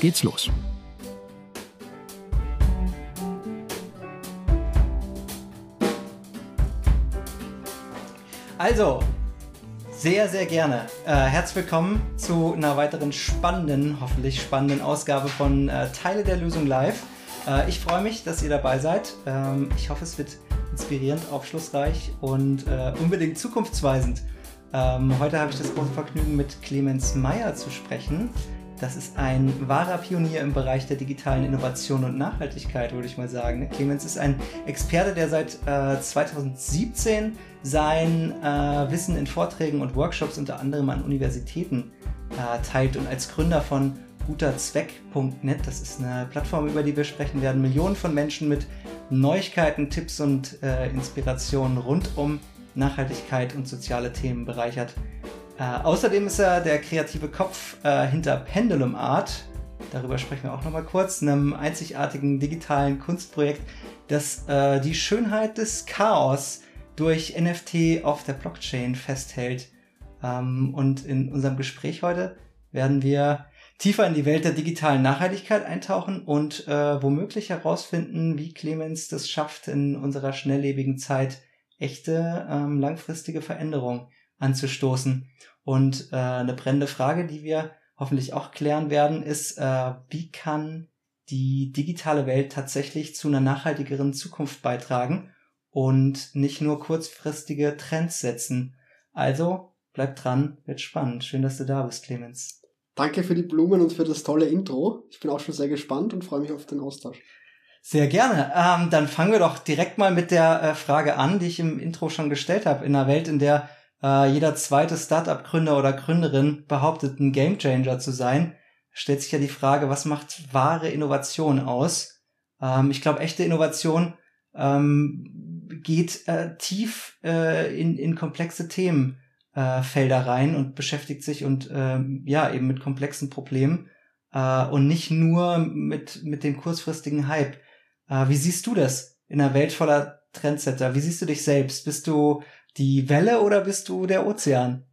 geht's los. Also, sehr, sehr gerne. Äh, herzlich willkommen zu einer weiteren spannenden, hoffentlich spannenden Ausgabe von äh, Teile der Lösung live. Äh, ich freue mich, dass ihr dabei seid. Ähm, ich hoffe, es wird inspirierend, aufschlussreich und äh, unbedingt zukunftsweisend. Ähm, heute habe ich das große Vergnügen, mit Clemens Meyer zu sprechen. Das ist ein wahrer Pionier im Bereich der digitalen Innovation und Nachhaltigkeit, würde ich mal sagen. Clemens ist ein Experte, der seit äh, 2017 sein äh, Wissen in Vorträgen und Workshops unter anderem an Universitäten äh, teilt und als Gründer von guterzweck.net, das ist eine Plattform, über die wir sprechen werden, Millionen von Menschen mit Neuigkeiten, Tipps und äh, Inspirationen rund um Nachhaltigkeit und soziale Themen bereichert. Äh, außerdem ist er der kreative Kopf äh, hinter Pendulum Art. Darüber sprechen wir auch nochmal kurz. Einem einzigartigen digitalen Kunstprojekt, das äh, die Schönheit des Chaos durch NFT auf der Blockchain festhält. Ähm, und in unserem Gespräch heute werden wir tiefer in die Welt der digitalen Nachhaltigkeit eintauchen und äh, womöglich herausfinden, wie Clemens das schafft, in unserer schnelllebigen Zeit echte ähm, langfristige Veränderung anzustoßen. Und äh, eine brennende Frage, die wir hoffentlich auch klären werden, ist, äh, wie kann die digitale Welt tatsächlich zu einer nachhaltigeren Zukunft beitragen und nicht nur kurzfristige Trends setzen. Also bleibt dran, wird spannend. Schön, dass du da bist, Clemens. Danke für die Blumen und für das tolle Intro. Ich bin auch schon sehr gespannt und freue mich auf den Austausch. Sehr gerne. Ähm, dann fangen wir doch direkt mal mit der äh, Frage an, die ich im Intro schon gestellt habe. In einer Welt, in der äh, jeder zweite Startup-Gründer oder Gründerin behauptet, ein Gamechanger zu sein, stellt sich ja die Frage, was macht wahre Innovation aus? Ähm, ich glaube, echte Innovation ähm, geht äh, tief äh, in, in komplexe Themenfelder äh, rein und beschäftigt sich und ähm, ja eben mit komplexen Problemen äh, und nicht nur mit mit dem kurzfristigen Hype. Äh, wie siehst du das in einer Welt voller Trendsetter? Wie siehst du dich selbst? Bist du die Welle oder bist du der Ozean?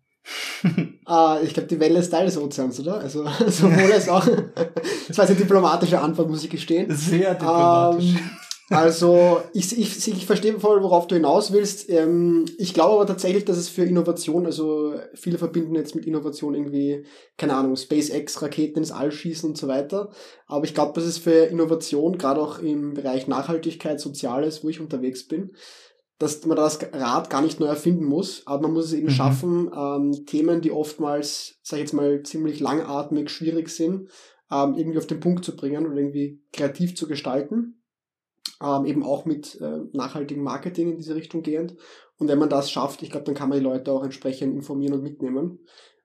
ah, ich glaube, die Welle ist Teil des Ozeans, oder? Also sowohl als auch. das war eine diplomatische Antwort, muss ich gestehen. Sehr diplomatisch. Ähm, also ich, ich, ich verstehe voll, worauf du hinaus willst. Ähm, ich glaube aber tatsächlich, dass es für Innovation, also viele verbinden jetzt mit Innovation irgendwie, keine Ahnung, SpaceX, Raketen ins All schießen und so weiter. Aber ich glaube, dass es für Innovation, gerade auch im Bereich Nachhaltigkeit, Soziales, wo ich unterwegs bin, dass man das Rad gar nicht neu erfinden muss, aber man muss es eben mhm. schaffen, ähm, Themen, die oftmals, sag ich jetzt mal, ziemlich langatmig, schwierig sind, ähm, irgendwie auf den Punkt zu bringen und irgendwie kreativ zu gestalten. Ähm, eben auch mit äh, nachhaltigem Marketing in diese Richtung gehend. Und wenn man das schafft, ich glaube, dann kann man die Leute auch entsprechend informieren und mitnehmen.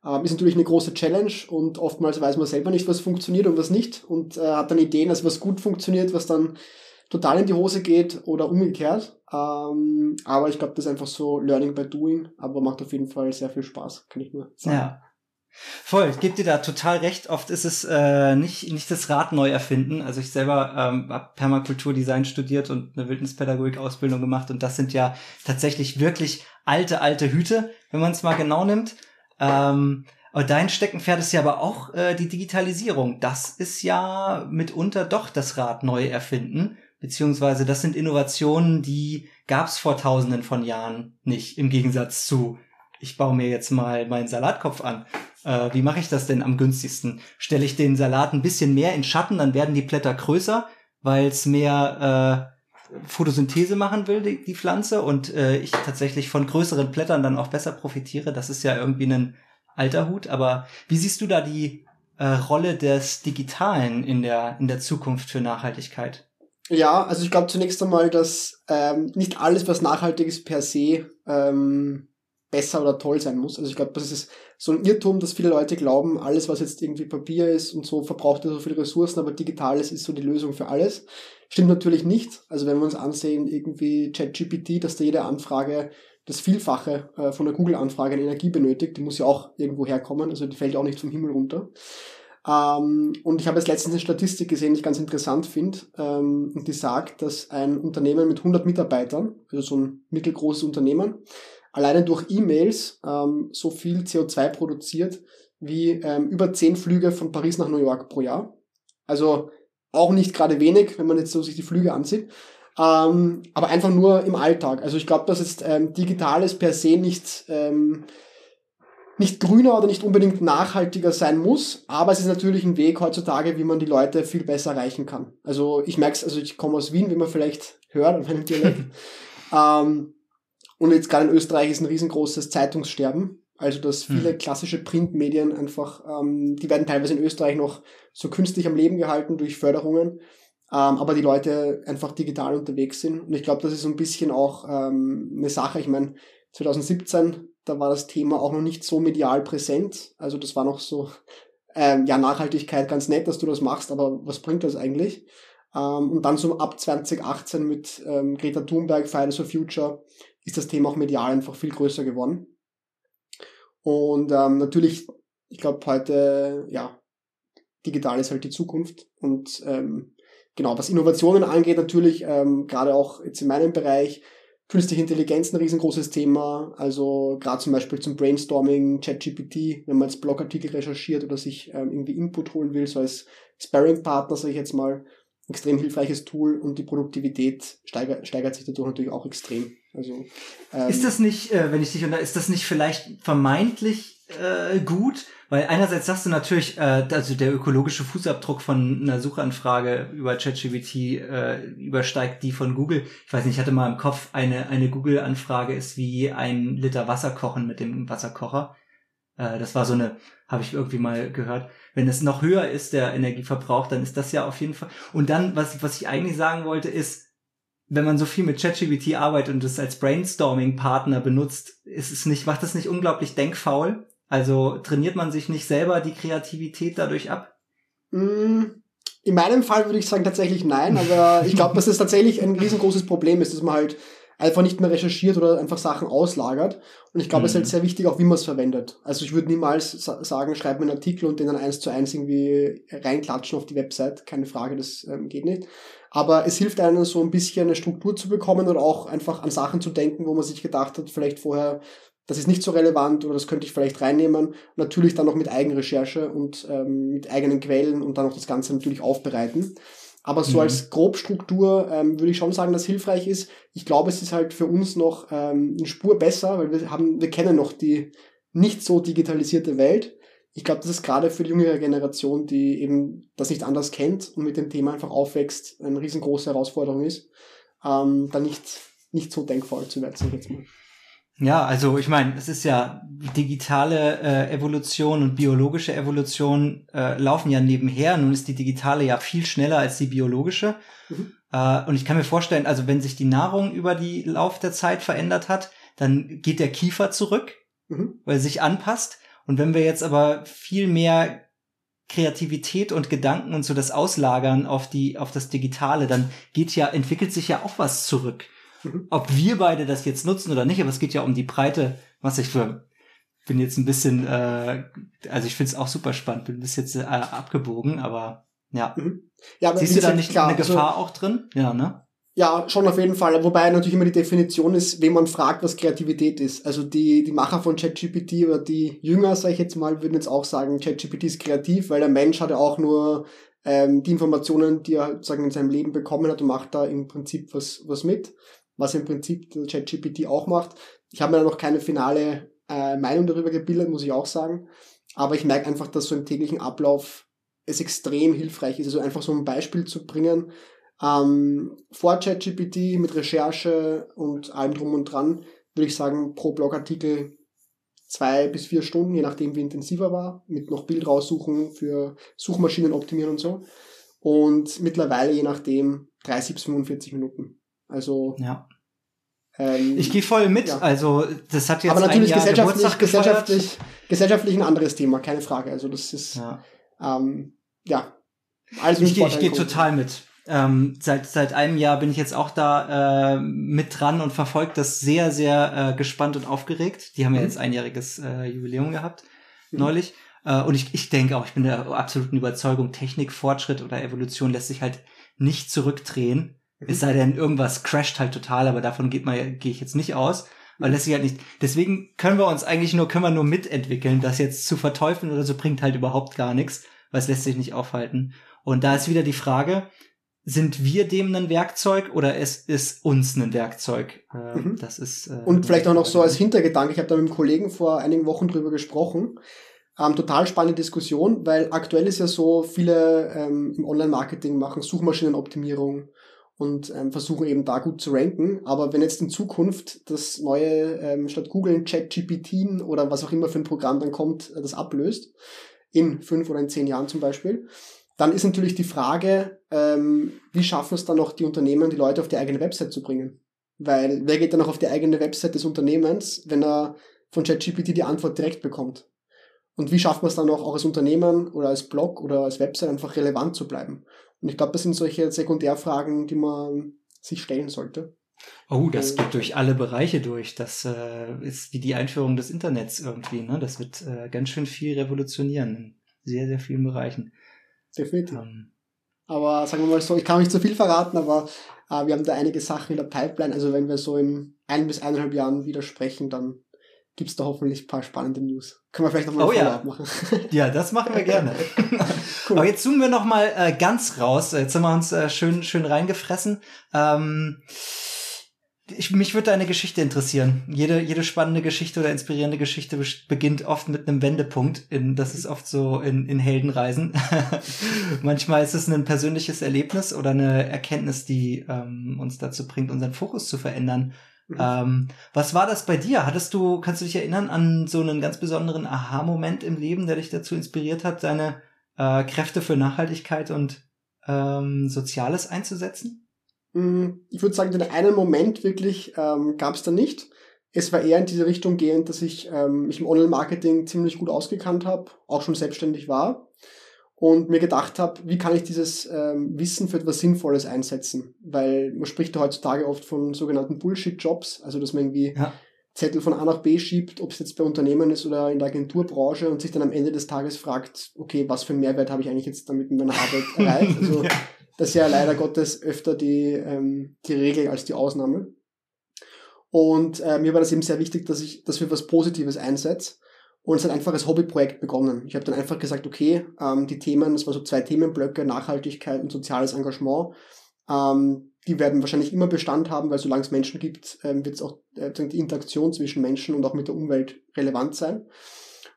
Ähm, ist natürlich eine große Challenge und oftmals weiß man selber nicht, was funktioniert und was nicht und äh, hat dann Ideen, dass was gut funktioniert, was dann total in die Hose geht oder umgekehrt. Ähm, aber ich glaube, das ist einfach so Learning by Doing, aber macht auf jeden Fall sehr viel Spaß, kann ich nur sagen. Ja. Voll, ich gebe dir da total recht. Oft ist es äh, nicht, nicht das Rad neu erfinden. Also ich selber ähm, habe Permakulturdesign studiert und eine Wildnispädagogik-Ausbildung gemacht und das sind ja tatsächlich wirklich alte, alte Hüte, wenn man es mal genau nimmt. Ähm, aber dein Steckenpferd ist ja aber auch äh, die Digitalisierung. Das ist ja mitunter doch das Rad neu erfinden beziehungsweise das sind Innovationen, die gab es vor tausenden von Jahren nicht, im Gegensatz zu, ich baue mir jetzt mal meinen Salatkopf an. Äh, wie mache ich das denn am günstigsten? Stelle ich den Salat ein bisschen mehr in Schatten, dann werden die Blätter größer, weil es mehr äh, Photosynthese machen will, die, die Pflanze, und äh, ich tatsächlich von größeren Blättern dann auch besser profitiere. Das ist ja irgendwie ein alter Hut, aber wie siehst du da die äh, Rolle des Digitalen in der, in der Zukunft für Nachhaltigkeit? Ja, also ich glaube zunächst einmal, dass ähm, nicht alles, was nachhaltig ist, per se ähm, besser oder toll sein muss. Also ich glaube, das ist so ein Irrtum, dass viele Leute glauben, alles, was jetzt irgendwie Papier ist und so, verbraucht ja so viele Ressourcen, aber digitales ist so die Lösung für alles. Stimmt natürlich nicht. Also wenn wir uns ansehen, irgendwie ChatGPT, dass da jede Anfrage das Vielfache äh, von der Google-Anfrage an Energie benötigt, die muss ja auch irgendwo herkommen, also die fällt auch nicht vom Himmel runter. Ähm, und ich habe jetzt letztens eine Statistik gesehen, die ich ganz interessant finde, ähm, und die sagt, dass ein Unternehmen mit 100 Mitarbeitern, also so ein mittelgroßes Unternehmen, alleine durch E-Mails ähm, so viel CO2 produziert wie ähm, über 10 Flüge von Paris nach New York pro Jahr. Also auch nicht gerade wenig, wenn man jetzt so sich die Flüge ansieht. Ähm, aber einfach nur im Alltag. Also ich glaube, dass jetzt ähm, Digitales per se nicht, nicht grüner oder nicht unbedingt nachhaltiger sein muss, aber es ist natürlich ein Weg heutzutage, wie man die Leute viel besser erreichen kann. Also ich merke es, also ich komme aus Wien, wie man vielleicht hört an meinem Dialekt. ähm, und jetzt gerade in Österreich ist ein riesengroßes Zeitungssterben. Also dass hm. viele klassische Printmedien einfach, ähm, die werden teilweise in Österreich noch so künstlich am Leben gehalten durch Förderungen, ähm, aber die Leute einfach digital unterwegs sind. Und ich glaube, das ist so ein bisschen auch ähm, eine Sache. Ich meine, 2017, da war das Thema auch noch nicht so medial präsent. Also das war noch so, ähm, ja, Nachhaltigkeit ganz nett, dass du das machst, aber was bringt das eigentlich? Ähm, und dann so ab 2018 mit ähm, Greta Thunberg, Fridays for Future, ist das Thema auch medial einfach viel größer geworden. Und ähm, natürlich, ich glaube heute, ja, digital ist halt die Zukunft. Und ähm, genau, was Innovationen angeht, natürlich, ähm, gerade auch jetzt in meinem Bereich, künstliche Intelligenz ein riesengroßes Thema. Also gerade zum Beispiel zum Brainstorming, ChatGPT, wenn man jetzt Blogartikel recherchiert oder sich ähm, irgendwie Input holen will, so als Sparring-Partner, sage ich jetzt mal, extrem hilfreiches Tool und die Produktivität steigert, steigert sich dadurch natürlich auch extrem. Also ähm, ist das nicht, äh, wenn ich dich unter, ist das nicht vielleicht vermeintlich äh, gut? Weil einerseits sagst du natürlich, äh, also der ökologische Fußabdruck von einer Suchanfrage über ChatGPT äh, übersteigt die von Google. Ich weiß nicht, ich hatte mal im Kopf eine eine Google-Anfrage ist wie ein Liter Wasser kochen mit dem Wasserkocher. Äh, das war so eine, habe ich irgendwie mal gehört. Wenn es noch höher ist, der Energieverbrauch, dann ist das ja auf jeden Fall. Und dann, was, was ich eigentlich sagen wollte, ist, wenn man so viel mit ChatGPT arbeitet und es als Brainstorming-Partner benutzt, ist es nicht, macht das nicht unglaublich denkfaul? Also trainiert man sich nicht selber die Kreativität dadurch ab? Mm, in meinem Fall würde ich sagen tatsächlich nein, aber ich glaube, dass es tatsächlich ein riesengroßes Problem ist, dass man halt einfach nicht mehr recherchiert oder einfach Sachen auslagert. Und ich glaube, mhm. es ist halt mhm. sehr wichtig, auch wie man es verwendet. Also ich würde niemals sagen, schreib mir einen Artikel und den dann eins zu eins irgendwie reinklatschen auf die Website. Keine Frage, das ähm, geht nicht. Aber es hilft einem so ein bisschen eine Struktur zu bekommen oder auch einfach an Sachen zu denken, wo man sich gedacht hat, vielleicht vorher, das ist nicht so relevant oder das könnte ich vielleicht reinnehmen. Natürlich dann noch mit Eigenrecherche und ähm, mit eigenen Quellen und dann auch das Ganze natürlich aufbereiten. Aber so mhm. als Grobstruktur ähm, würde ich schon sagen, dass hilfreich ist. Ich glaube, es ist halt für uns noch ähm, eine Spur besser, weil wir haben, wir kennen noch die nicht so digitalisierte Welt. Ich glaube, das ist gerade für die jüngere Generation, die eben das nicht anders kennt und mit dem Thema einfach aufwächst, eine riesengroße Herausforderung ist, ähm, da nicht, nicht so denkfaul zu werden, sag ich jetzt mal. Ja, also ich meine, es ist ja digitale äh, Evolution und biologische Evolution äh, laufen ja nebenher. Nun ist die digitale ja viel schneller als die biologische. Mhm. Äh, und ich kann mir vorstellen, also wenn sich die Nahrung über die Lauf der Zeit verändert hat, dann geht der Kiefer zurück, mhm. weil er sich anpasst. Und wenn wir jetzt aber viel mehr Kreativität und Gedanken und so das Auslagern auf die auf das Digitale, dann geht ja entwickelt sich ja auch was zurück. Mhm. Ob wir beide das jetzt nutzen oder nicht, aber es geht ja um die breite was Ich für, bin jetzt ein bisschen, äh, also ich finde es auch super spannend, bin bis jetzt äh, abgebogen, aber ja. Mhm. ja aber Siehst du da nicht klar, eine also Gefahr also, auch drin? Ja, ne? Ja, schon auf jeden Fall. Wobei natürlich immer die Definition ist, wenn man fragt, was Kreativität ist. Also die, die Macher von ChatGPT oder die Jünger, sage ich jetzt mal, würden jetzt auch sagen, ChatGPT ist kreativ, weil der Mensch hat ja auch nur ähm, die Informationen, die er sagen in seinem Leben bekommen hat und macht da im Prinzip was, was mit was im Prinzip ChatGPT auch macht. Ich habe mir da noch keine finale äh, Meinung darüber gebildet, muss ich auch sagen. Aber ich merke einfach, dass so im täglichen Ablauf es extrem hilfreich ist. Also einfach so ein Beispiel zu bringen. Ähm, vor ChatGPT mit Recherche und allem drum und dran würde ich sagen, pro Blogartikel zwei bis vier Stunden, je nachdem wie intensiver war, mit noch Bild raussuchen für Suchmaschinen optimieren und so. Und mittlerweile je nachdem 30 bis 45 Minuten. Also ja. Ähm, ich gehe voll mit. Ja. Also das hat jetzt aber natürlich ein Jahr gesellschaftlich, gesellschaftlich, gesellschaftlich ein anderes Thema, keine Frage. Also das ist ja. Ähm, ja. Also ich gehe geh total mit. Ähm, seit seit einem Jahr bin ich jetzt auch da äh, mit dran und verfolge das sehr sehr äh, gespannt und aufgeregt. Die haben mhm. ja jetzt einjähriges äh, Jubiläum gehabt mhm. neulich. Äh, und ich, ich denke auch, ich bin der absoluten Überzeugung, Technik, Fortschritt oder Evolution lässt sich halt nicht zurückdrehen. Es sei denn, irgendwas crasht halt total, aber davon geht man, gehe ich jetzt nicht aus. Weil lässt sich halt nicht. Deswegen können wir uns eigentlich nur, können wir nur mitentwickeln. Das jetzt zu verteufeln oder so bringt halt überhaupt gar nichts, weil es lässt sich nicht aufhalten. Und da ist wieder die Frage, sind wir dem ein Werkzeug oder es ist uns ein Werkzeug? Äh, mhm. Das ist. Äh, Und vielleicht auch noch so als Hintergedanke, ich habe da mit einem Kollegen vor einigen Wochen drüber gesprochen. Ähm, total spannende Diskussion, weil aktuell ist ja so, viele ähm, im Online-Marketing machen Suchmaschinenoptimierung und ähm, versuchen eben da gut zu ranken. Aber wenn jetzt in Zukunft das neue, ähm, statt Google ChatGPT oder was auch immer für ein Programm dann kommt, äh, das ablöst, in fünf oder in zehn Jahren zum Beispiel, dann ist natürlich die Frage, ähm, wie schaffen es dann noch die Unternehmen, die Leute auf die eigene Website zu bringen? Weil wer geht dann noch auf die eigene Website des Unternehmens, wenn er von ChatGPT die Antwort direkt bekommt? Und wie schafft man es dann auch, auch als Unternehmen oder als Blog oder als Website einfach relevant zu bleiben? Und ich glaube, das sind solche Sekundärfragen, die man sich stellen sollte. Oh, das geht durch alle Bereiche durch. Das äh, ist wie die Einführung des Internets irgendwie. Ne? Das wird äh, ganz schön viel revolutionieren in sehr, sehr vielen Bereichen. Definitiv. Ähm. Aber sagen wir mal so, ich kann nicht zu viel verraten, aber äh, wir haben da einige Sachen in der Pipeline. Also wenn wir so in ein bis eineinhalb Jahren wieder sprechen, dann gibt es da hoffentlich ein paar spannende News. Können wir vielleicht nochmal oh, ja. machen. ja, das machen wir gerne. cool. Aber jetzt zoomen wir nochmal äh, ganz raus. Jetzt haben wir uns äh, schön, schön reingefressen. Ähm, ich, mich würde deine Geschichte interessieren. Jede, jede spannende Geschichte oder inspirierende Geschichte beginnt oft mit einem Wendepunkt. In, das ist oft so in, in Heldenreisen. Manchmal ist es ein persönliches Erlebnis oder eine Erkenntnis, die ähm, uns dazu bringt, unseren Fokus zu verändern. Mhm. Ähm, was war das bei dir? Hattest du, kannst du dich erinnern an so einen ganz besonderen Aha-Moment im Leben, der dich dazu inspiriert hat, deine äh, Kräfte für Nachhaltigkeit und ähm, Soziales einzusetzen? Mhm. Ich würde sagen, den einen Moment wirklich ähm, gab es da nicht. Es war eher in diese Richtung gehend, dass ich ähm, mich im Online-Marketing ziemlich gut ausgekannt habe, auch schon selbstständig war und mir gedacht habe, wie kann ich dieses ähm, Wissen für etwas Sinnvolles einsetzen? Weil man spricht ja heutzutage oft von sogenannten Bullshit-Jobs, also dass man irgendwie ja. Zettel von A nach B schiebt, ob es jetzt bei Unternehmen ist oder in der Agenturbranche und sich dann am Ende des Tages fragt, okay, was für einen Mehrwert habe ich eigentlich jetzt damit in meiner Arbeit erreicht? Also ja. das ist ja leider Gottes öfter die, ähm, die Regel als die Ausnahme. Und äh, mir war das eben sehr wichtig, dass ich das für was Positives einsetze und es hat einfach als Hobbyprojekt begonnen. Ich habe dann einfach gesagt, okay, ähm, die Themen, das waren so zwei Themenblöcke, Nachhaltigkeit und soziales Engagement, ähm, die werden wahrscheinlich immer Bestand haben, weil solange es Menschen gibt, ähm, wird es auch äh, die Interaktion zwischen Menschen und auch mit der Umwelt relevant sein.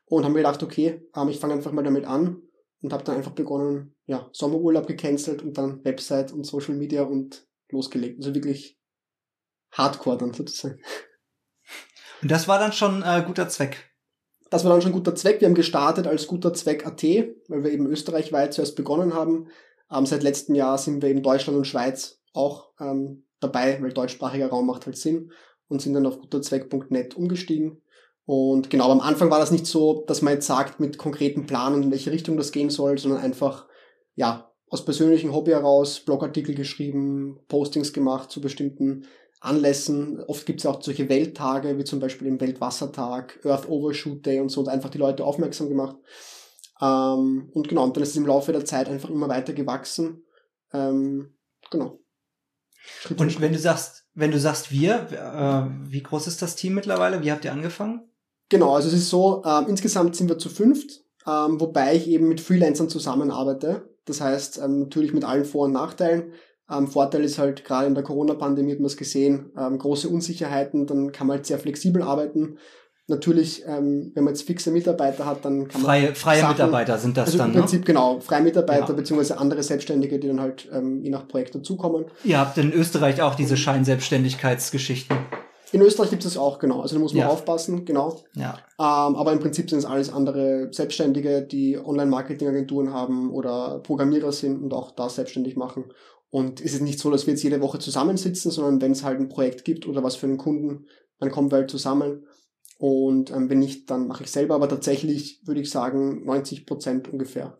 Und haben mir gedacht, okay, ähm, ich fange einfach mal damit an und habe dann einfach begonnen, ja, Sommerurlaub gecancelt und dann Website und Social Media und losgelegt. Also wirklich Hardcore dann sozusagen. Und das war dann schon äh, guter Zweck das war dann schon guter Zweck. Wir haben gestartet als guter Zweck AT, weil wir eben österreichweit zuerst begonnen haben. Ähm, seit letztem Jahr sind wir in Deutschland und Schweiz auch ähm, dabei, weil deutschsprachiger Raum macht halt Sinn und sind dann auf guterzweck.net umgestiegen. Und genau, am Anfang war das nicht so, dass man jetzt sagt mit konkreten Planen, in welche Richtung das gehen soll, sondern einfach, ja, aus persönlichem Hobby heraus Blogartikel geschrieben, Postings gemacht zu bestimmten Anlässen. Oft gibt es auch solche Welttage, wie zum Beispiel den Weltwassertag, Earth Overshoot Day und so, und einfach die Leute aufmerksam gemacht. Ähm, und genau, und dann ist es im Laufe der Zeit einfach immer weiter gewachsen. Ähm, genau. Schritt und wenn du sagst, wenn du sagst wir, äh, wie groß ist das Team mittlerweile? Wie habt ihr angefangen? Genau, also es ist so, äh, insgesamt sind wir zu fünft, ähm, wobei ich eben mit Freelancern zusammenarbeite. Das heißt, ähm, natürlich mit allen Vor- und Nachteilen. Ähm, Vorteil ist halt, gerade in der Corona-Pandemie hat man es gesehen, ähm, große Unsicherheiten, dann kann man halt sehr flexibel arbeiten. Natürlich, ähm, wenn man jetzt fixe Mitarbeiter hat, dann kann man. Freie, freie Sachen, Mitarbeiter sind das also dann. Im Prinzip, ne? genau, freie Mitarbeiter ja. beziehungsweise andere Selbstständige, die dann halt ähm, je nach Projekt dazukommen. Ihr habt in Österreich auch diese Scheinselbstständigkeitsgeschichten. In Österreich gibt es das auch, genau. Also da muss man ja. aufpassen, genau. Ja. Ähm, aber im Prinzip sind es alles andere Selbstständige, die Online-Marketing-Agenturen haben oder Programmierer sind und auch da selbstständig machen. Und es ist nicht so, dass wir jetzt jede Woche zusammensitzen, sondern wenn es halt ein Projekt gibt oder was für einen Kunden, dann kommen wir halt zusammen. Und ähm, wenn nicht, dann mache ich selber. Aber tatsächlich würde ich sagen, 90 Prozent ungefähr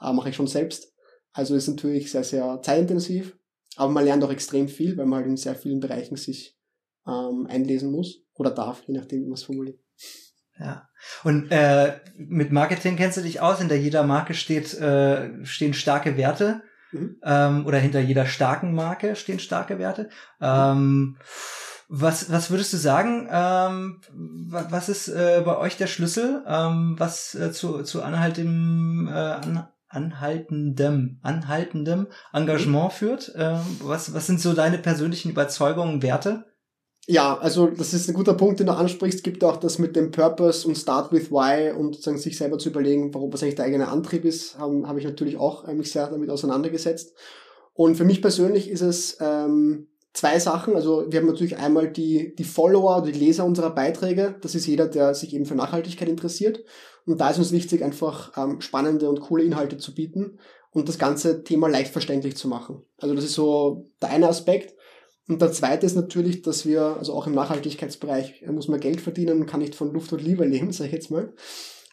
äh, mache ich schon selbst. Also ist natürlich sehr, sehr zeitintensiv. Aber man lernt auch extrem viel, weil man halt in sehr vielen Bereichen sich ähm, einlesen muss oder darf, je nachdem, wie man es formuliert. Ja. Und äh, mit Marketing kennst du dich aus? Hinter jeder Marke steht, äh, stehen starke Werte. Mhm. Ähm, oder hinter jeder starken Marke stehen starke Werte. Ähm, was, was würdest du sagen? Ähm, was ist äh, bei euch der Schlüssel, ähm, was äh, zu, zu anhaltendem, äh, an, anhaltendem, anhaltendem Engagement mhm. führt? Ähm, was, was sind so deine persönlichen Überzeugungen, Werte? Ja, also das ist ein guter Punkt, den du ansprichst. Es gibt auch das mit dem Purpose und Start with Why und sozusagen sich selber zu überlegen, warum was eigentlich der eigene Antrieb ist, habe hab ich natürlich auch äh, mich sehr damit auseinandergesetzt. Und für mich persönlich ist es ähm, zwei Sachen. Also wir haben natürlich einmal die, die Follower, die Leser unserer Beiträge. Das ist jeder, der sich eben für Nachhaltigkeit interessiert. Und da ist uns wichtig, einfach ähm, spannende und coole Inhalte zu bieten und das ganze Thema leicht verständlich zu machen. Also das ist so der eine Aspekt. Und der zweite ist natürlich, dass wir, also auch im Nachhaltigkeitsbereich, muss man Geld verdienen, kann nicht von Luft und Liebe leben, sage ich jetzt mal.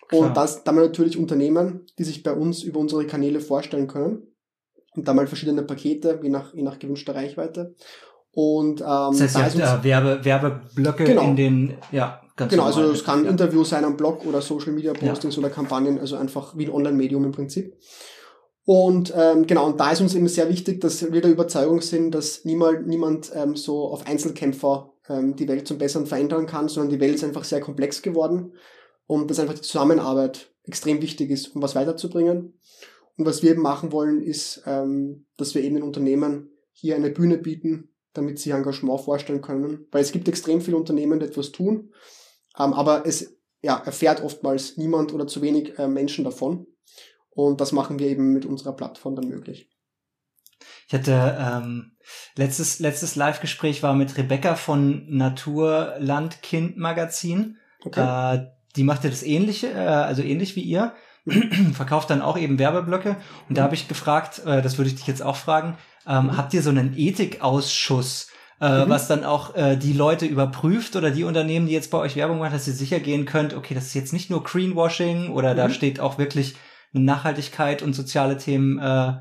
Klar. Und das, da haben wir natürlich Unternehmen, die sich bei uns über unsere Kanäle vorstellen können. Und da mal verschiedene Pakete, je nach, je nach gewünschter Reichweite. Und ähm, das heißt, da ihr habt, äh, Werbe, Werbeblöcke genau. in den, ja, ganz Genau, also es kann ein ja. Interview sein am Blog oder Social Media Postings ja. oder Kampagnen, also einfach wie ein Online-Medium im Prinzip. Und ähm, genau, und da ist uns eben sehr wichtig, dass wir der Überzeugung sind, dass niemand, niemand ähm, so auf Einzelkämpfer ähm, die Welt zum Besseren verändern kann, sondern die Welt ist einfach sehr komplex geworden und dass einfach die Zusammenarbeit extrem wichtig ist, um was weiterzubringen. Und was wir eben machen wollen, ist, ähm, dass wir eben den Unternehmen hier eine Bühne bieten, damit sie Engagement vorstellen können. Weil es gibt extrem viele Unternehmen, die etwas tun, ähm, aber es ja, erfährt oftmals niemand oder zu wenig äh, Menschen davon. Und das machen wir eben mit unserer Plattform dann möglich. Ich hatte ähm, letztes letztes Live-Gespräch war mit Rebecca von Natur Land Kind Magazin. Okay. Äh, die macht ja das ähnliche, äh, also ähnlich wie ihr, verkauft dann auch eben Werbeblöcke. Und da habe ich gefragt, äh, das würde ich dich jetzt auch fragen, ähm, mhm. habt ihr so einen Ethikausschuss? Äh, mhm. was dann auch äh, die Leute überprüft oder die Unternehmen, die jetzt bei euch Werbung machen, dass ihr sicher gehen könnt, okay, das ist jetzt nicht nur Greenwashing oder mhm. da steht auch wirklich Nachhaltigkeit und soziale Themen äh,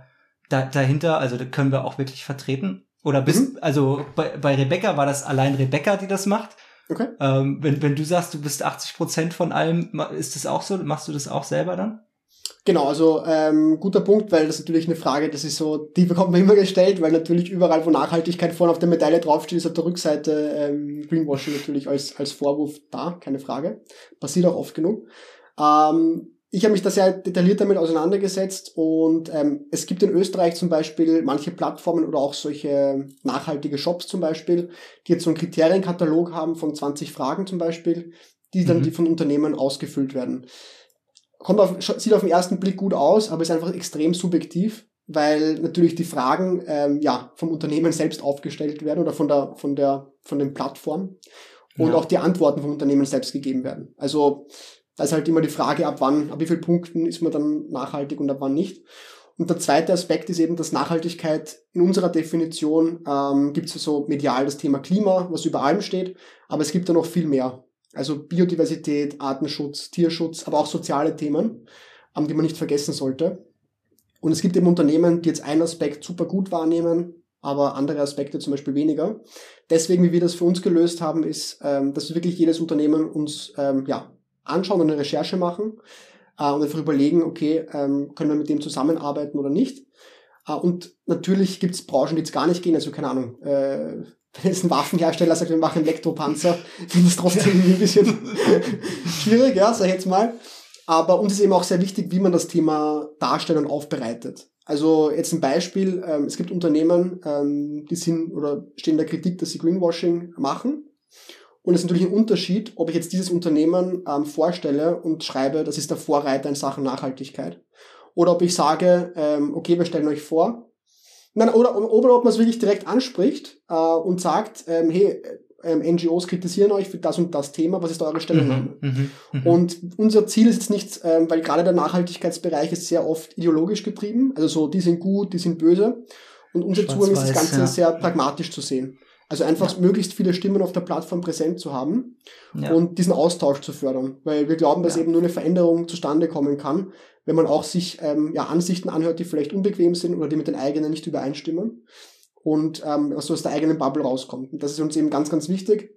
da, dahinter, also da können wir auch wirklich vertreten. Oder bist, mhm. also bei, bei Rebecca war das allein Rebecca, die das macht. Okay. Ähm, wenn, wenn du sagst, du bist 80 Prozent von allem, ist das auch so? Machst du das auch selber dann? Genau, also ähm, guter Punkt, weil das ist natürlich eine Frage, das ist so, die bekommt man immer gestellt, weil natürlich überall, wo Nachhaltigkeit vorne auf der Medaille draufsteht, ist auf der Rückseite ähm, Greenwashing natürlich als, als Vorwurf da, keine Frage. Passiert auch oft genug. Ähm, ich habe mich da sehr detailliert damit auseinandergesetzt und ähm, es gibt in Österreich zum Beispiel manche Plattformen oder auch solche nachhaltige Shops zum Beispiel, die jetzt so einen Kriterienkatalog haben von 20 Fragen zum Beispiel, die dann mhm. die von Unternehmen ausgefüllt werden. Kommt auf, sieht auf den ersten Blick gut aus, aber ist einfach extrem subjektiv, weil natürlich die Fragen ähm, ja vom Unternehmen selbst aufgestellt werden oder von der von der von den Plattformen und ja. auch die Antworten vom Unternehmen selbst gegeben werden. Also da ist halt immer die Frage, ab wann, ab wie vielen Punkten ist man dann nachhaltig und ab wann nicht. Und der zweite Aspekt ist eben, dass Nachhaltigkeit in unserer Definition ähm, gibt es so medial das Thema Klima, was über allem steht, aber es gibt da noch viel mehr. Also Biodiversität, Artenschutz, Tierschutz, aber auch soziale Themen, ähm, die man nicht vergessen sollte. Und es gibt eben Unternehmen, die jetzt einen Aspekt super gut wahrnehmen, aber andere Aspekte zum Beispiel weniger. Deswegen, wie wir das für uns gelöst haben, ist, ähm, dass wirklich jedes Unternehmen uns ähm, ja, anschauen und eine Recherche machen äh, und einfach überlegen, okay, ähm, können wir mit dem zusammenarbeiten oder nicht. Äh, und natürlich gibt es Branchen, die jetzt gar nicht gehen, also keine Ahnung, äh, wenn jetzt ein Waffenhersteller sagt, wir machen Elektropanzer, finde ich es trotzdem ein bisschen schwierig, ja, sag ich jetzt mal. Aber uns ist eben auch sehr wichtig, wie man das Thema darstellt und aufbereitet. Also jetzt ein Beispiel, ähm, es gibt Unternehmen, ähm, die sind oder stehen der Kritik, dass sie Greenwashing machen. Und es ist natürlich ein Unterschied, ob ich jetzt dieses Unternehmen ähm, vorstelle und schreibe, das ist der Vorreiter in Sachen Nachhaltigkeit. Oder ob ich sage, ähm, okay, wir stellen euch vor. Nein, oder, oder ob man es wirklich direkt anspricht äh, und sagt, ähm, hey, ähm, NGOs kritisieren euch für das und das Thema, was ist eure Stellungnahme? Mhm, mhm, mhm, und unser Ziel ist jetzt nicht, ähm, weil gerade der Nachhaltigkeitsbereich ist sehr oft ideologisch getrieben, also so, die sind gut, die sind böse. Und unser Zugang ist das Ganze ja. sehr pragmatisch zu sehen. Also einfach ja. möglichst viele Stimmen auf der Plattform präsent zu haben ja. und diesen Austausch zu fördern. Weil wir glauben, dass ja. eben nur eine Veränderung zustande kommen kann, wenn man auch sich ähm, ja, Ansichten anhört, die vielleicht unbequem sind oder die mit den eigenen nicht übereinstimmen. Und ähm, was so aus der eigenen Bubble rauskommt. Und das ist uns eben ganz, ganz wichtig.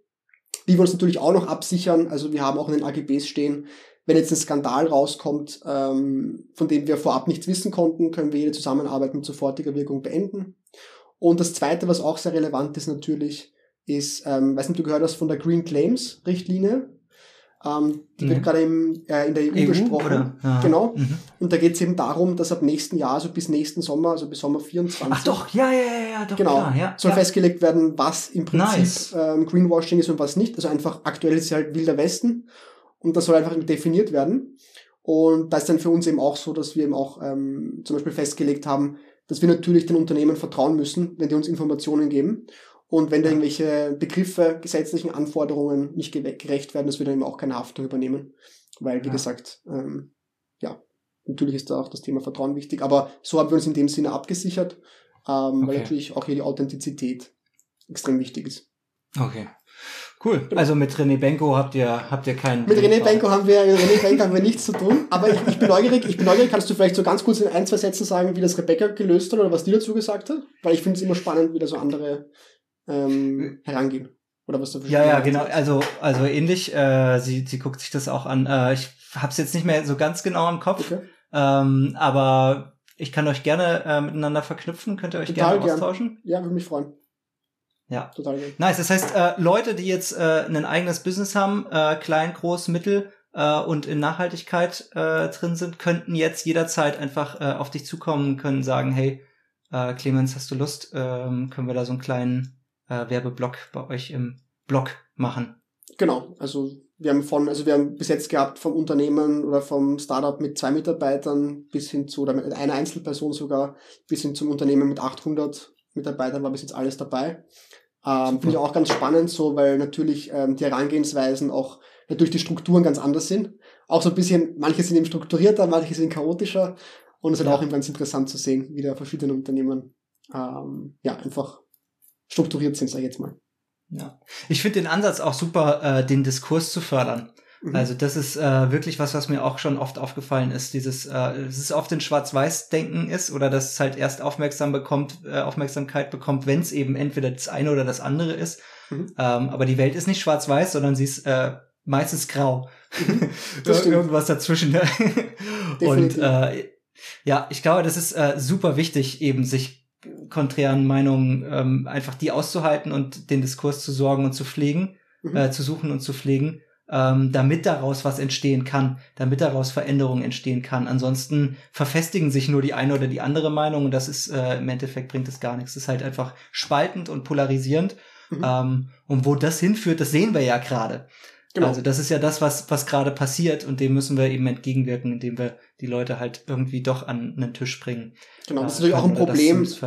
Die wir uns natürlich auch noch absichern. Also wir haben auch in den AGBs stehen, wenn jetzt ein Skandal rauskommt, ähm, von dem wir vorab nichts wissen konnten, können wir jede Zusammenarbeit mit sofortiger Wirkung beenden. Und das Zweite, was auch sehr relevant ist natürlich, ist, ähm, weiß nicht, du gehört hast von der Green Claims Richtlinie. Ähm, die mhm. wird gerade im, äh, in der EU, EU besprochen. Ja. Genau. Mhm. Und da geht es eben darum, dass ab nächsten Jahr, also bis nächsten Sommer, also bis Sommer 24. Ach doch, ja, ja, ja, ja doch, genau, klar, ja, soll ja. festgelegt werden, was im Prinzip nice. ähm, Greenwashing ist und was nicht. Also einfach aktuell ist es halt Wilder Westen und das soll einfach definiert werden. Und da ist dann für uns eben auch so, dass wir eben auch ähm, zum Beispiel festgelegt haben, dass wir natürlich den Unternehmen vertrauen müssen, wenn die uns Informationen geben. Und wenn da irgendwelche Begriffe, gesetzlichen Anforderungen nicht gerecht werden, dass wir dann eben auch keine Haftung übernehmen. Weil, wie ja. gesagt, ähm, ja, natürlich ist da auch das Thema Vertrauen wichtig. Aber so haben wir uns in dem Sinne abgesichert, ähm, okay. weil natürlich auch hier die Authentizität extrem wichtig ist. Okay. Cool. Genau. Also mit René Benko habt ihr, habt ihr keinen. Mit René Benko haben wir, René Benko haben wir nichts zu tun. Aber ich, ich bin neugierig, ich bin neugierig, kannst du vielleicht so ganz kurz in ein, zwei Sätzen sagen, wie das Rebecca gelöst hat oder was die dazu gesagt hat? Weil ich finde es immer spannend, wie da so andere ähm, herangehen. Oder was du Ja, ja, genau. Also, also ähnlich. Äh, sie, sie guckt sich das auch an. Äh, ich habe es jetzt nicht mehr so ganz genau im Kopf. Okay. Ähm, aber ich kann euch gerne äh, miteinander verknüpfen. Könnt ihr euch Total gerne austauschen? Gern. Ja, würde mich freuen. Ja, total gut. Nice. Das heißt, äh, Leute, die jetzt äh, ein eigenes Business haben, äh, klein, groß, mittel äh, und in Nachhaltigkeit äh, drin sind, könnten jetzt jederzeit einfach äh, auf dich zukommen, können sagen, hey, äh, Clemens, hast du Lust? Ähm, können wir da so einen kleinen äh, Werbeblock bei euch im Blog machen? Genau. Also wir haben von, also wir haben bis jetzt gehabt vom Unternehmen oder vom Startup mit zwei Mitarbeitern bis hin zu, oder mit einer Einzelperson sogar, bis hin zum Unternehmen mit 800 Mitarbeitern war bis jetzt alles dabei. Ähm, Finde ich auch ganz spannend, so, weil natürlich ähm, die Herangehensweisen auch natürlich die Strukturen ganz anders sind. Auch so ein bisschen, manche sind eben strukturierter, manche sind chaotischer. Und es ist halt ja. auch eben ganz interessant zu sehen, wie da verschiedene Unternehmen ähm, ja einfach strukturiert sind, sag ich jetzt mal. Ja. Ich finde den Ansatz auch super, äh, den Diskurs zu fördern. Mhm. Also das ist äh, wirklich was, was mir auch schon oft aufgefallen ist. Dieses, äh, es ist oft ein Schwarz-Weiß-Denken ist oder dass es halt erst aufmerksam bekommt, äh, Aufmerksamkeit bekommt, wenn es eben entweder das eine oder das andere ist. Mhm. Ähm, aber die Welt ist nicht schwarz-weiß, sondern sie ist äh, meistens grau. Mhm. Irgendwas dazwischen. Und äh, ja, ich glaube, das ist äh, super wichtig, eben sich konträren Meinungen ähm, einfach die auszuhalten und den Diskurs zu sorgen und zu pflegen, mhm. äh, zu suchen und zu pflegen ähm, damit daraus was entstehen kann, damit daraus Veränderungen entstehen kann. Ansonsten verfestigen sich nur die eine oder die andere Meinung und das ist äh, im Endeffekt bringt es gar nichts. Es ist halt einfach spaltend und polarisierend. Mhm. Ähm, und wo das hinführt, das sehen wir ja gerade. Genau. Also das ist ja das, was, was gerade passiert und dem müssen wir eben entgegenwirken, indem wir die Leute halt irgendwie doch an einen Tisch bringen. Genau, das ist natürlich auch ein Problem. Ist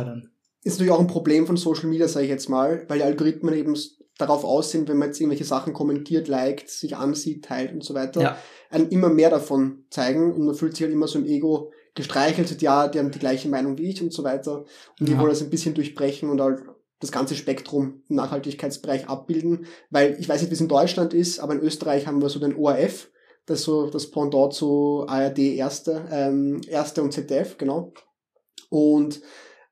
natürlich auch ein Problem von Social Media, sage ich jetzt mal, weil die Algorithmen eben darauf aus sind, wenn man jetzt irgendwelche Sachen kommentiert, liked, sich ansieht, teilt und so weiter, ja. einem immer mehr davon zeigen und man fühlt sich halt immer so im Ego gestreichelt, ja, die haben die gleiche Meinung wie ich und so weiter und die wollen das ein bisschen durchbrechen und halt das ganze Spektrum im Nachhaltigkeitsbereich abbilden, weil ich weiß nicht, wie es in Deutschland ist, aber in Österreich haben wir so den ORF, das ist so das Pendant zu ARD Erste, ähm, Erste und ZDF, genau. Und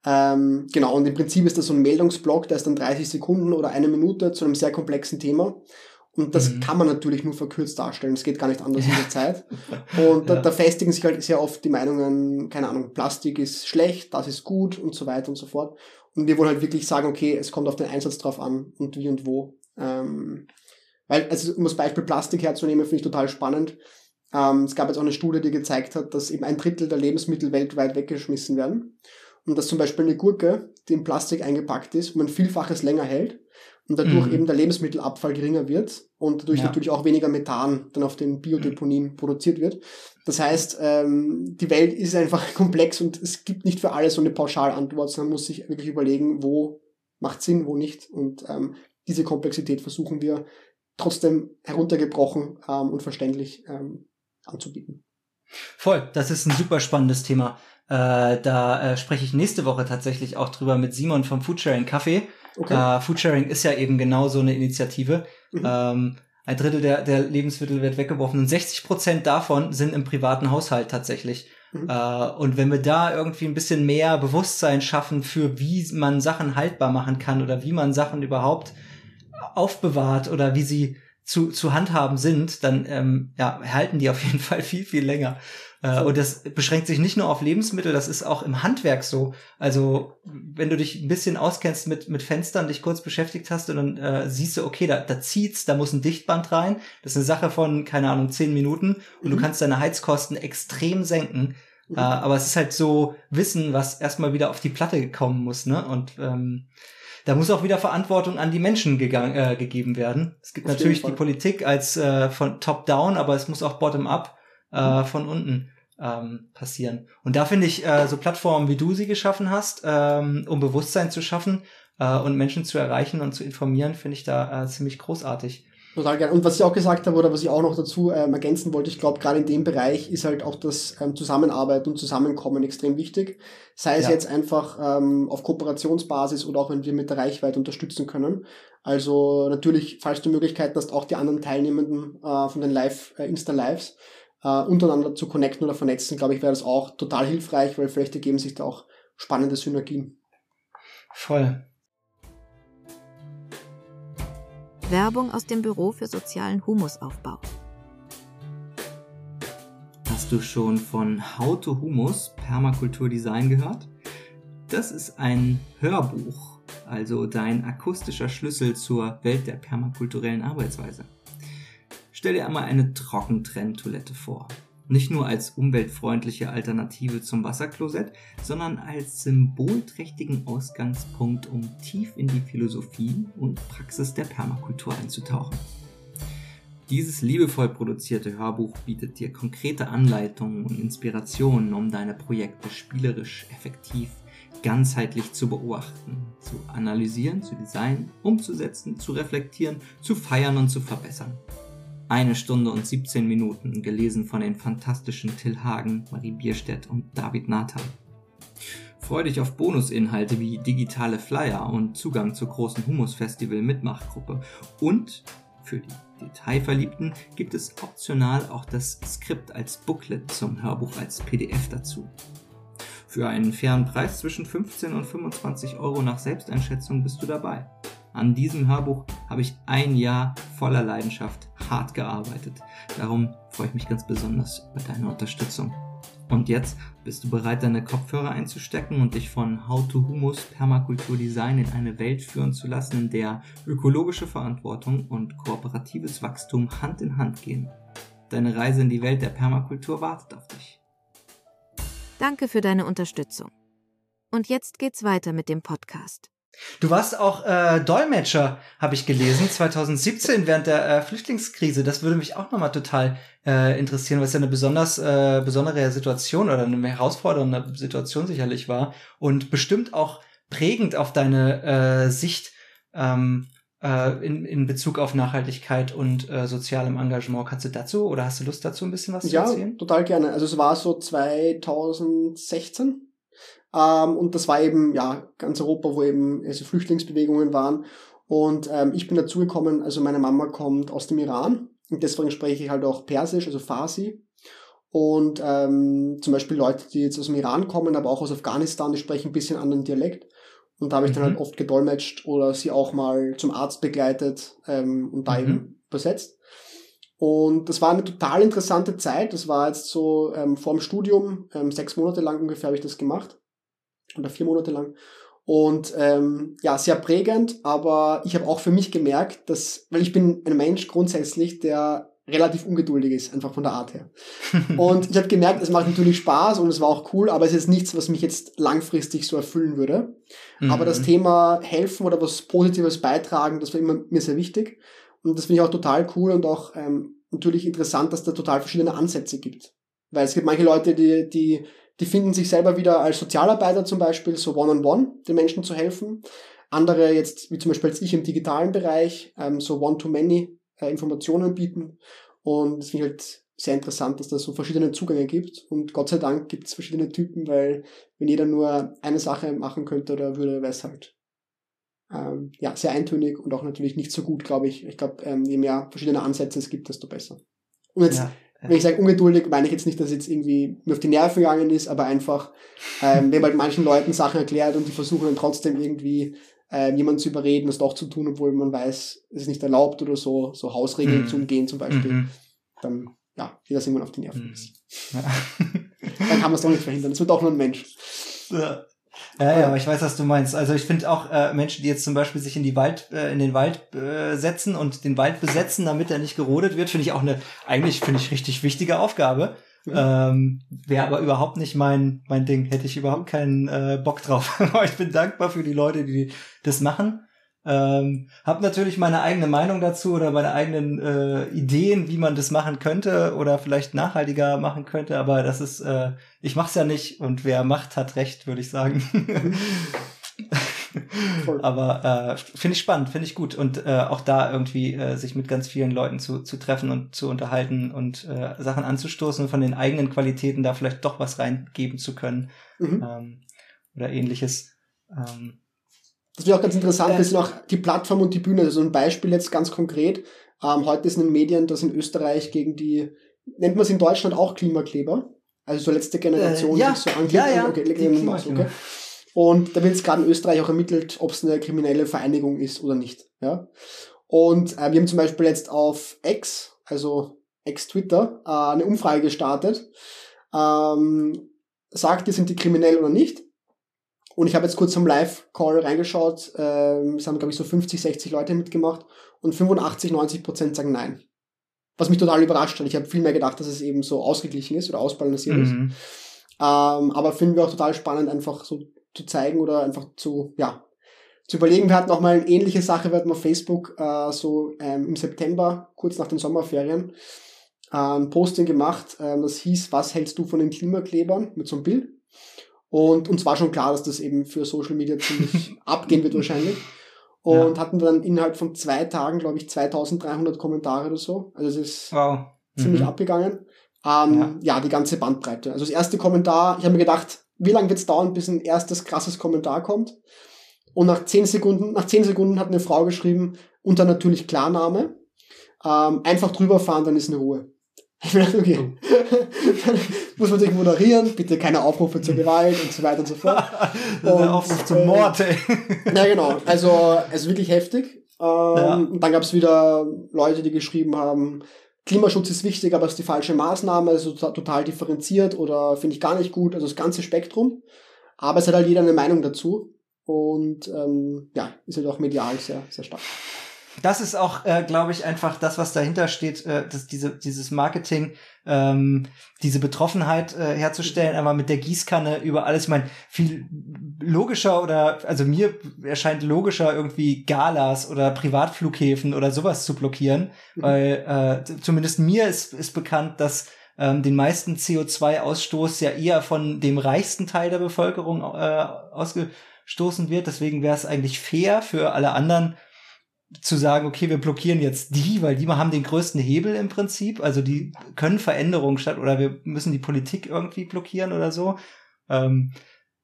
ähm, genau, und im Prinzip ist das so ein Meldungsblock, der ist dann 30 Sekunden oder eine Minute zu einem sehr komplexen Thema. Und das mhm. kann man natürlich nur verkürzt darstellen. Es geht gar nicht anders ja. in der Zeit. Und da, ja. da, festigen sich halt sehr oft die Meinungen, keine Ahnung, Plastik ist schlecht, das ist gut und so weiter und so fort. Und wir wollen halt wirklich sagen, okay, es kommt auf den Einsatz drauf an und wie und wo. Ähm, weil, also um das Beispiel Plastik herzunehmen, finde ich total spannend. Ähm, es gab jetzt auch eine Studie, die gezeigt hat, dass eben ein Drittel der Lebensmittel weltweit weggeschmissen werden und dass zum Beispiel eine Gurke, die in Plastik eingepackt ist, um ein Vielfaches länger hält und dadurch mhm. eben der Lebensmittelabfall geringer wird und dadurch ja. natürlich auch weniger Methan dann auf den Biodeponien mhm. produziert wird. Das heißt, ähm, die Welt ist einfach komplex und es gibt nicht für alles so eine Pauschalantwort, sondern man muss sich wirklich überlegen, wo macht Sinn, wo nicht. Und ähm, diese Komplexität versuchen wir trotzdem heruntergebrochen ähm, und verständlich ähm, anzubieten. Voll, das ist ein super spannendes Thema. Äh, da äh, spreche ich nächste Woche tatsächlich auch drüber mit Simon vom Foodsharing Café. Okay. Äh, Foodsharing ist ja eben genau so eine Initiative. Mhm. Ähm, ein Drittel der, der Lebensmittel wird weggeworfen und 60 Prozent davon sind im privaten Haushalt tatsächlich. Mhm. Äh, und wenn wir da irgendwie ein bisschen mehr Bewusstsein schaffen für, wie man Sachen haltbar machen kann oder wie man Sachen überhaupt aufbewahrt oder wie sie zu, zu handhaben sind, dann ähm, ja, halten die auf jeden Fall viel, viel länger. Äh, und das beschränkt sich nicht nur auf Lebensmittel, das ist auch im Handwerk so. Also, wenn du dich ein bisschen auskennst mit, mit Fenstern, dich kurz beschäftigt hast und dann äh, siehst du, okay, da, da zieht's, da muss ein Dichtband rein. Das ist eine Sache von, keine Ahnung, zehn Minuten und mhm. du kannst deine Heizkosten extrem senken. Mhm. Äh, aber es ist halt so Wissen, was erstmal wieder auf die Platte kommen muss, ne? Und ähm, da muss auch wieder Verantwortung an die Menschen gegangen, äh, gegeben werden. Es gibt Auf natürlich die Politik als äh, von top-down, aber es muss auch bottom-up äh, von unten ähm, passieren. Und da finde ich äh, so Plattformen, wie du sie geschaffen hast, ähm, um Bewusstsein zu schaffen äh, und Menschen zu erreichen und zu informieren, finde ich da äh, ziemlich großartig. Total gerne. Und was ich auch gesagt habe oder was ich auch noch dazu ähm, ergänzen wollte, ich glaube, gerade in dem Bereich ist halt auch das ähm, Zusammenarbeiten und Zusammenkommen extrem wichtig. Sei es ja. jetzt einfach ähm, auf Kooperationsbasis oder auch wenn wir mit der Reichweite unterstützen können. Also natürlich, falls du Möglichkeiten hast, auch die anderen Teilnehmenden äh, von den Live, äh, Insta-Lives äh, untereinander zu connecten oder vernetzen, glaube ich, wäre das auch total hilfreich, weil vielleicht ergeben sich da auch spannende Synergien. Voll. Werbung aus dem Büro für sozialen Humusaufbau. Hast du schon von How to Humus Permakulturdesign gehört? Das ist ein Hörbuch, also dein akustischer Schlüssel zur Welt der permakulturellen Arbeitsweise. Stell dir einmal eine Trockentrenntoilette vor. Nicht nur als umweltfreundliche Alternative zum Wasserklosett, sondern als symbolträchtigen Ausgangspunkt, um tief in die Philosophie und Praxis der Permakultur einzutauchen. Dieses liebevoll produzierte Hörbuch bietet dir konkrete Anleitungen und Inspirationen, um deine Projekte spielerisch, effektiv, ganzheitlich zu beobachten, zu analysieren, zu designen, umzusetzen, zu reflektieren, zu feiern und zu verbessern. Eine Stunde und 17 Minuten, gelesen von den fantastischen Till Hagen, Marie Bierstedt und David Nathan. Freu dich auf Bonusinhalte wie digitale Flyer und Zugang zur großen Humus-Festival Mitmachgruppe. Und für die Detailverliebten gibt es optional auch das Skript als Booklet zum Hörbuch als PDF dazu. Für einen fairen Preis zwischen 15 und 25 Euro nach Selbsteinschätzung bist du dabei. An diesem Hörbuch habe ich ein Jahr voller Leidenschaft hart gearbeitet. Darum freue ich mich ganz besonders über deine Unterstützung. Und jetzt bist du bereit, deine Kopfhörer einzustecken und dich von How to Humus Permakultur Design in eine Welt führen zu lassen, in der ökologische Verantwortung und kooperatives Wachstum Hand in Hand gehen. Deine Reise in die Welt der Permakultur wartet auf dich. Danke für deine Unterstützung. Und jetzt geht's weiter mit dem Podcast. Du warst auch äh, Dolmetscher, habe ich gelesen, 2017 während der äh, Flüchtlingskrise. Das würde mich auch nochmal total äh, interessieren, was ja eine besonders äh, besondere Situation oder eine herausfordernde Situation sicherlich war und bestimmt auch prägend auf deine äh, Sicht ähm, äh, in, in Bezug auf Nachhaltigkeit und äh, sozialem Engagement. Kannst du dazu oder hast du Lust dazu ein bisschen was ja, zu erzählen? Ja, total gerne. Also es war so 2016 ähm, und das war eben, ja, ganz Europa, wo eben also Flüchtlingsbewegungen waren. Und ähm, ich bin dazugekommen, also meine Mama kommt aus dem Iran und deswegen spreche ich halt auch Persisch, also Farsi. Und ähm, zum Beispiel Leute, die jetzt aus dem Iran kommen, aber auch aus Afghanistan, die sprechen ein bisschen anderen Dialekt. Und da habe ich dann halt mhm. oft gedolmetscht oder sie auch mal zum Arzt begleitet ähm, und da mhm. eben übersetzt. Und das war eine total interessante Zeit. Das war jetzt so ähm, vor dem Studium, ähm, sechs Monate lang ungefähr habe ich das gemacht oder vier Monate lang. Und ähm, ja, sehr prägend, aber ich habe auch für mich gemerkt, dass, weil ich bin ein Mensch grundsätzlich, der relativ ungeduldig ist, einfach von der Art her. Und ich habe gemerkt, es macht natürlich Spaß und es war auch cool, aber es ist nichts, was mich jetzt langfristig so erfüllen würde. Mhm. Aber das Thema helfen oder was Positives beitragen, das war immer mir sehr wichtig. Und das finde ich auch total cool und auch ähm, natürlich interessant, dass da total verschiedene Ansätze gibt. Weil es gibt manche Leute, die, die die finden sich selber wieder als Sozialarbeiter zum Beispiel, so one-on-one, -on -one, den Menschen zu helfen. Andere jetzt, wie zum Beispiel jetzt ich im digitalen Bereich, ähm, so one-to-many äh, Informationen bieten. Und das finde ich halt sehr interessant, dass das so verschiedene Zugänge gibt. Und Gott sei Dank gibt es verschiedene Typen, weil wenn jeder nur eine Sache machen könnte oder würde, wäre es halt ähm, ja, sehr eintönig und auch natürlich nicht so gut, glaube ich. Ich glaube, ähm, je mehr verschiedene Ansätze es gibt, desto besser. Und jetzt, ja. Wenn ich sage ungeduldig, meine ich jetzt nicht, dass es jetzt irgendwie mir auf die Nerven gegangen ist, aber einfach, ähm, wenn man halt manchen Leuten Sachen erklärt und die versuchen dann trotzdem irgendwie ähm, jemanden zu überreden, das doch zu tun, obwohl man weiß, es ist nicht erlaubt oder so, so Hausregeln mhm. zu umgehen zum Beispiel, mhm. dann ja, geht das irgendwann auf die Nerven. Mhm. Ja. dann kann man es doch nicht verhindern. Es wird auch nur ein Mensch. Ja. Ja, ja, aber ich weiß, was du meinst. Also ich finde auch äh, Menschen, die jetzt zum Beispiel sich in die Wald, äh, in den Wald äh, setzen und den Wald besetzen, damit er nicht gerodet wird, finde ich auch eine, eigentlich finde ich richtig wichtige Aufgabe. Mhm. Ähm, Wäre aber überhaupt nicht mein mein Ding. Hätte ich überhaupt keinen äh, Bock drauf. aber ich bin dankbar für die Leute, die das machen. Ähm, hab natürlich meine eigene Meinung dazu oder meine eigenen äh, Ideen, wie man das machen könnte oder vielleicht nachhaltiger machen könnte, aber das ist, äh, ich mach's ja nicht und wer macht, hat recht, würde ich sagen. aber äh, finde ich spannend, finde ich gut und äh, auch da irgendwie äh, sich mit ganz vielen Leuten zu, zu treffen und zu unterhalten und äh, Sachen anzustoßen und von den eigenen Qualitäten da vielleicht doch was reingeben zu können mhm. ähm, oder ähnliches. Ähm, das wäre auch ganz interessant, äh, ist noch die Plattform und die Bühne. Also ein Beispiel jetzt ganz konkret. Ähm, heute ist in den Medien, dass in Österreich gegen die, nennt man es in Deutschland auch Klimakleber? Also so letzte Generation äh, ja, sich so angeht. Ja, ja, okay, okay. Und da wird jetzt gerade in Österreich auch ermittelt, ob es eine kriminelle Vereinigung ist oder nicht. Ja? Und äh, wir haben zum Beispiel jetzt auf X, also X-Twitter, äh, eine Umfrage gestartet. Ähm, sagt ihr, sind die kriminell oder nicht? Und ich habe jetzt kurz zum Live-Call reingeschaut. Ähm, es haben, glaube ich, so 50, 60 Leute mitgemacht und 85, 90 Prozent sagen nein. Was mich total überrascht hat. Ich habe viel mehr gedacht, dass es eben so ausgeglichen ist oder ausbalanciert mhm. ist. Ähm, aber finden wir auch total spannend, einfach so zu zeigen oder einfach zu, ja, zu überlegen. Wir hatten auch mal eine ähnliche Sache, wir hatten auf Facebook äh, so ähm, im September, kurz nach den Sommerferien, äh, ein Posting gemacht, äh, das hieß, was hältst du von den Klimaklebern mit so einem Bild? Und uns war schon klar, dass das eben für Social Media ziemlich abgehen wird wahrscheinlich. Und ja. hatten dann innerhalb von zwei Tagen, glaube ich, 2300 Kommentare oder so. Also es ist wow. ziemlich mhm. abgegangen. Ähm, ja. ja. die ganze Bandbreite. Also das erste Kommentar, ich habe mir gedacht, wie lange wird es dauern, bis ein erstes krasses Kommentar kommt? Und nach zehn Sekunden, nach zehn Sekunden hat eine Frau geschrieben, unter natürlich Klarname, ähm, einfach drüber fahren, dann ist eine Ruhe. Ich bin okay. Oh. Muss man sich moderieren, bitte keine Aufrufe zur Gewalt und so weiter und so fort. ist ein Aufruf zum Mord, ey. Ja, genau. Also, es ist wirklich heftig. Ähm, ja. Und dann gab es wieder Leute, die geschrieben haben, Klimaschutz ist wichtig, aber es ist die falsche Maßnahme, also total differenziert oder finde ich gar nicht gut, also das ganze Spektrum. Aber es hat halt jeder eine Meinung dazu. Und ähm, ja, ist halt auch medial sehr, sehr stark das ist auch, äh, glaube ich, einfach das, was dahinter steht, äh, dass diese, dieses Marketing, ähm, diese Betroffenheit äh, herzustellen, aber mit der Gießkanne über alles. Ich meine, viel logischer oder, also mir erscheint logischer, irgendwie Galas oder Privatflughäfen oder sowas zu blockieren, mhm. weil äh, zumindest mir ist, ist bekannt, dass ähm, den meisten CO2-Ausstoß ja eher von dem reichsten Teil der Bevölkerung äh, ausgestoßen wird. Deswegen wäre es eigentlich fair für alle anderen, zu sagen, okay, wir blockieren jetzt die, weil die haben den größten Hebel im Prinzip. Also die können Veränderungen statt oder wir müssen die Politik irgendwie blockieren oder so. Ähm,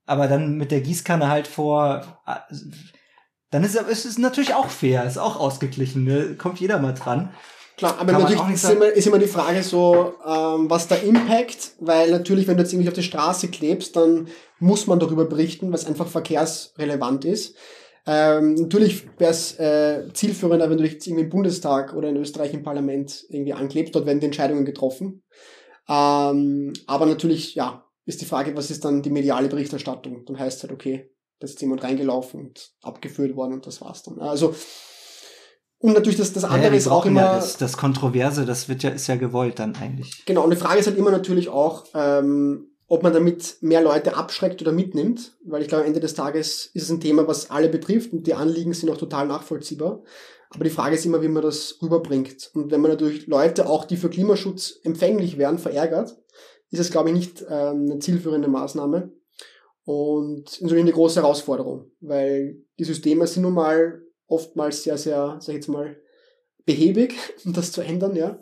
aber dann mit der Gießkanne halt vor, dann ist es ist natürlich auch fair, ist auch ausgeglichen, ne? kommt jeder mal dran. Klar, aber Kann natürlich ist immer, ist immer die Frage so, ähm, was der Impact, weil natürlich, wenn du jetzt irgendwie auf die Straße klebst, dann muss man darüber berichten, was einfach verkehrsrelevant ist. Ähm, natürlich wäre es äh, zielführender, wenn du dich jetzt irgendwie im Bundestag oder in Österreich im Parlament irgendwie anklebst. Dort werden die Entscheidungen getroffen. Ähm, aber natürlich, ja, ist die Frage, was ist dann die mediale Berichterstattung? Dann heißt es halt, okay, da ist jemand reingelaufen und abgeführt worden und das war's dann. Also, und natürlich das, das andere ja, ist auch immer. Ja das, das Kontroverse, das wird ja, ist ja gewollt dann eigentlich. Genau, und die Frage ist halt immer natürlich auch, ähm, ob man damit mehr Leute abschreckt oder mitnimmt, weil ich glaube, am Ende des Tages ist es ein Thema, was alle betrifft und die Anliegen sind auch total nachvollziehbar. Aber die Frage ist immer, wie man das rüberbringt. Und wenn man natürlich Leute, auch die für Klimaschutz empfänglich wären, verärgert, ist es, glaube ich, nicht ähm, eine zielführende Maßnahme. Und insofern eine große Herausforderung, weil die Systeme sind nun mal oftmals sehr, sehr, sag ich jetzt mal, behäbig, um das zu ändern, ja.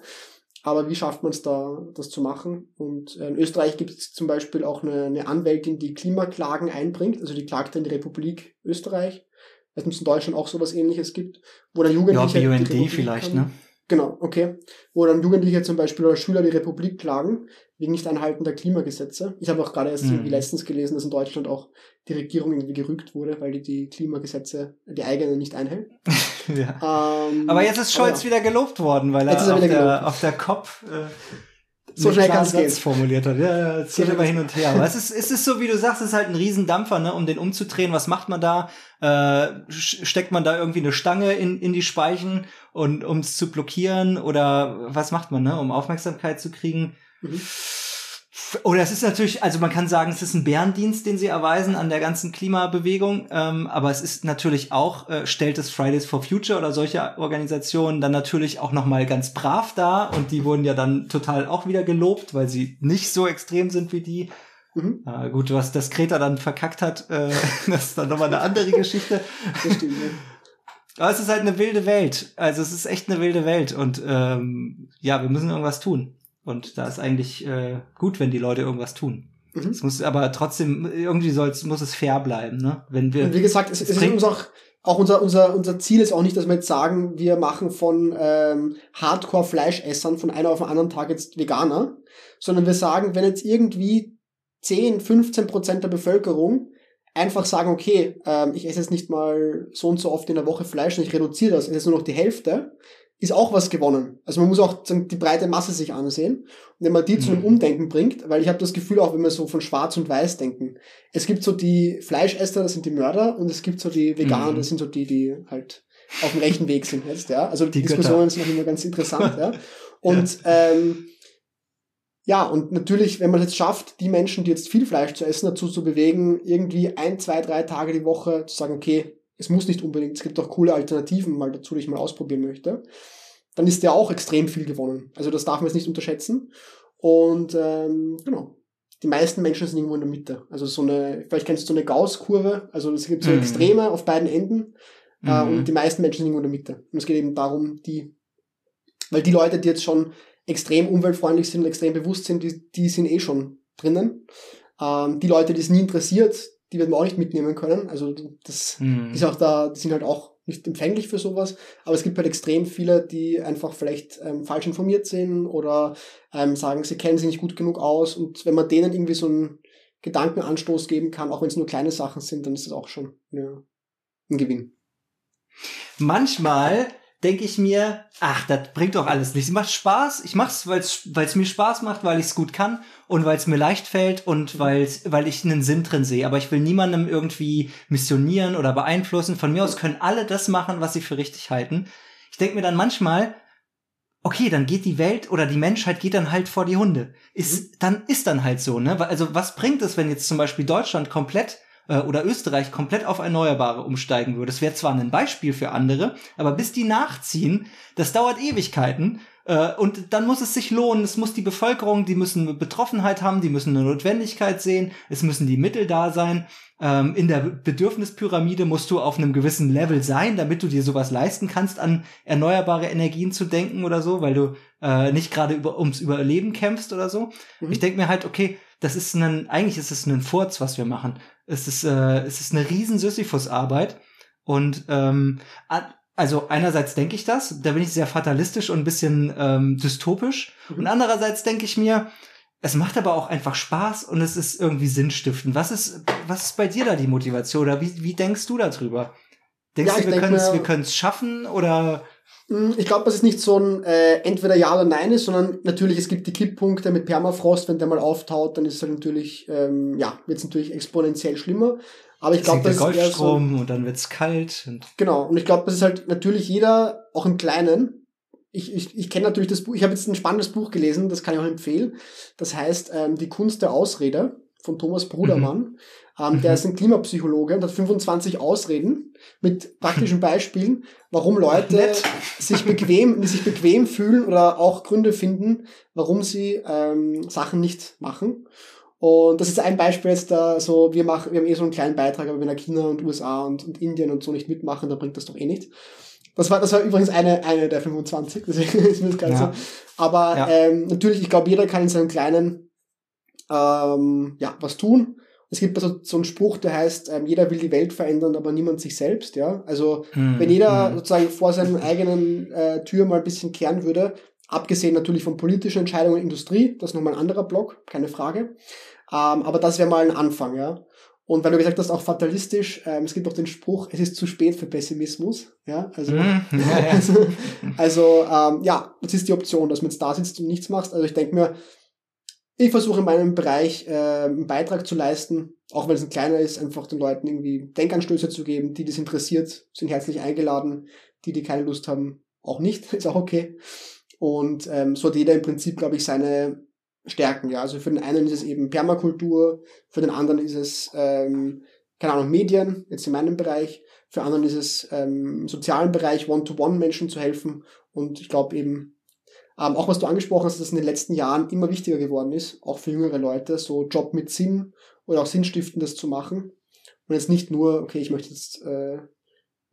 Aber wie schafft man es da, das zu machen? Und äh, in Österreich gibt es zum Beispiel auch eine, eine Anwältin, die Klimaklagen einbringt, also die klagt in die Republik Österreich. Es muss in Deutschland auch sowas ähnliches gibt, wo dann Jugendliche. Ja, BUND vielleicht, kann. ne? Genau, okay. Wo dann Jugendliche zum Beispiel oder Schüler die Republik klagen, wegen Nicht-Einhalten der Klimagesetze. Ich habe auch gerade erst mhm. irgendwie letztens gelesen, dass in Deutschland auch die Regierung irgendwie gerügt wurde, weil die die Klimagesetze, die eigenen nicht einhält. ja. ähm, aber jetzt ist Scholz ja. wieder gelobt worden, weil er, er auf, der, auf der Kopf äh, so schnell kann es gehen. formuliert hat. Ja, es geht immer hin und her. Aber es ist, es ist so, wie du sagst, es ist halt ein Riesendampfer, ne, um den umzudrehen. Was macht man da? Äh, steckt man da irgendwie eine Stange in, in die Speichen und um es zu blockieren? Oder was macht man, ne, um Aufmerksamkeit zu kriegen? Mhm. Oder es ist natürlich, also man kann sagen, es ist ein Bärendienst, den sie erweisen an der ganzen Klimabewegung, ähm, aber es ist natürlich auch, äh, stellt es Fridays for Future oder solche Organisationen dann natürlich auch nochmal ganz brav da und die wurden ja dann total auch wieder gelobt, weil sie nicht so extrem sind wie die. Mhm. Äh, gut, was das Kreta dann verkackt hat, äh, das ist dann nochmal eine andere Geschichte. Das stimmt, ja. Aber es ist halt eine wilde Welt. Also es ist echt eine wilde Welt und ähm, ja, wir müssen irgendwas tun. Und da ist eigentlich äh, gut, wenn die Leute irgendwas tun. Mhm. Es muss aber trotzdem, irgendwie soll's, muss es fair bleiben, ne? Wenn wir. Und wie gesagt, es, es ist uns auch, auch unser, unser, unser Ziel ist auch nicht, dass wir jetzt sagen, wir machen von ähm, Hardcore-Fleischessern von einem auf den anderen Tag jetzt Veganer, sondern wir sagen, wenn jetzt irgendwie 10, 15 Prozent der Bevölkerung einfach sagen, okay, ähm, ich esse jetzt nicht mal so und so oft in der Woche Fleisch und ich reduziere das, es ist nur noch die Hälfte, ist auch was gewonnen. Also man muss auch die breite Masse sich ansehen. Und wenn man die mhm. zu einem mhm. Umdenken bringt, weil ich habe das Gefühl, auch wenn wir so von Schwarz und Weiß denken, es gibt so die Fleischesser, das sind die Mörder, und es gibt so die Veganer, mhm. das sind so die, die halt auf dem rechten Weg sind jetzt, ja. Also die Diskussionen Götter. sind auch immer ganz interessant, ja. Und ja. ähm, ja, und natürlich, wenn man es jetzt schafft, die Menschen, die jetzt viel Fleisch zu essen, dazu zu bewegen, irgendwie ein, zwei, drei Tage die Woche zu sagen, okay, es muss nicht unbedingt, es gibt auch coole Alternativen mal dazu, die ich mal ausprobieren möchte, dann ist der auch extrem viel gewonnen. Also das darf man jetzt nicht unterschätzen. Und ähm, genau, die meisten Menschen sind irgendwo in der Mitte. Also so eine, vielleicht kennst du so eine Gauss-Kurve, also es gibt so mhm. Extreme auf beiden Enden äh, mhm. und die meisten Menschen sind irgendwo in der Mitte. Und es geht eben darum, die, weil die Leute, die jetzt schon extrem umweltfreundlich sind und extrem bewusst sind, die, die sind eh schon drinnen. Ähm, die Leute, die es nie interessiert, die werden wir auch nicht mitnehmen können. Also das mhm. ist auch da, die sind halt auch nicht empfänglich für sowas, aber es gibt halt extrem viele, die einfach vielleicht ähm, falsch informiert sind oder ähm, sagen, sie kennen sich nicht gut genug aus und wenn man denen irgendwie so einen Gedankenanstoß geben kann, auch wenn es nur kleine Sachen sind, dann ist das auch schon ja, ein Gewinn. Manchmal denke ich mir, ach, das bringt doch alles nichts. Es macht Spaß. Ich mach's, weil es mir Spaß macht, weil ich es gut kann und weil es mir leicht fällt und weil's, weil ich einen Sinn drin sehe. Aber ich will niemandem irgendwie missionieren oder beeinflussen. Von mir aus können alle das machen, was sie für richtig halten. Ich denke mir dann manchmal, okay, dann geht die Welt oder die Menschheit geht dann halt vor die Hunde. Ist, mhm. dann ist dann halt so, ne? Also was bringt es, wenn jetzt zum Beispiel Deutschland komplett äh, oder Österreich komplett auf Erneuerbare umsteigen würde. Das wäre zwar ein Beispiel für andere, aber bis die nachziehen, das dauert Ewigkeiten. Äh, und dann muss es sich lohnen. Es muss die Bevölkerung, die müssen Betroffenheit haben, die müssen eine Notwendigkeit sehen, es müssen die Mittel da sein. Ähm, in der Bedürfnispyramide musst du auf einem gewissen Level sein, damit du dir sowas leisten kannst, an erneuerbare Energien zu denken oder so, weil du äh, nicht gerade über, ums Überleben kämpfst oder so. Mhm. Ich denke mir halt, okay, das ist ein, eigentlich ist es ein Furz, was wir machen. Es ist, äh, es ist eine riesen Sisyphus-Arbeit. Und ähm, also einerseits denke ich das, da bin ich sehr fatalistisch und ein bisschen ähm, dystopisch. Mhm. Und andererseits denke ich mir, es macht aber auch einfach Spaß und es ist irgendwie sinnstiftend. Was ist, was ist bei dir da die Motivation oder wie, wie denkst du darüber? Denkst ja, du, wir können es wir können's schaffen oder ich glaube, dass es nicht so ein äh, entweder Ja oder Nein ist, sondern natürlich, es gibt die Kipppunkte mit Permafrost, wenn der mal auftaut, dann ist es natürlich, ähm, ja, wird es natürlich exponentiell schlimmer. Aber ich glaube, das ist Golfstrom so, und dann wird's kalt. Und genau, und ich glaube, das ist halt natürlich jeder, auch im Kleinen. Ich, ich, ich kenne natürlich das Buch, ich habe jetzt ein spannendes Buch gelesen, das kann ich auch empfehlen. Das heißt ähm, Die Kunst der Ausrede von Thomas Brudermann. Mhm. Ähm, der mhm. ist ein Klimapsychologe und hat 25 Ausreden mit praktischen Beispielen, warum Leute sich bequem, sich bequem fühlen oder auch Gründe finden, warum sie ähm, Sachen nicht machen. Und das ist ein Beispiel jetzt da so, wir machen, wir haben eh so einen kleinen Beitrag, aber wenn da China und USA und, und Indien und so nicht mitmachen, dann bringt das doch eh nicht. Das war, das war übrigens eine, eine der 25, deswegen ist mir das gerade Ja. so. Aber Ja. ähm, natürlich, ich glaube, jeder kann in seinem Kleinen ähm, ja, was tun. Es gibt so, so einen Spruch, der heißt, ähm, jeder will die Welt verändern, aber niemand sich selbst. Ja, Also Hm, wenn jeder hm. sozusagen vor seinen eigenen äh, Tür mal ein bisschen kehren würde, abgesehen natürlich von politischen Entscheidungen der Industrie, das ist nochmal ein anderer Block, keine Frage. Ähm, aber das wäre mal ein Anfang, ja. Und weil du gesagt hast, auch fatalistisch, ähm, es gibt auch den Spruch, es ist zu spät für Pessimismus, ja. Also, ja, ja. also, also ähm, ja, das ist die Option, dass man jetzt da sitzt und nichts machst. Also ich denke mir, ich versuche in meinem Bereich äh, einen Beitrag zu leisten, auch wenn es ein kleiner ist, einfach den Leuten irgendwie Denkanstöße zu geben. Die, es interessiert, sind herzlich eingeladen. Die, die keine Lust haben, auch nicht, ist auch okay. Und ähm, so hat jeder im Prinzip, glaube ich, seine Stärken. Ja, also für den einen ist es eben Permakultur, für den anderen ist es ähm, keine Ahnung Medien, jetzt in meinem Bereich. Für anderen ist es ähm, im sozialen Bereich One-to-One Menschen zu helfen. Und ich glaube eben ähm, auch was du angesprochen hast, dass das in den letzten Jahren immer wichtiger geworden ist, auch für jüngere Leute, so Job mit Sinn oder auch Sinnstiftendes zu machen. Und jetzt nicht nur, okay, ich möchte jetzt äh,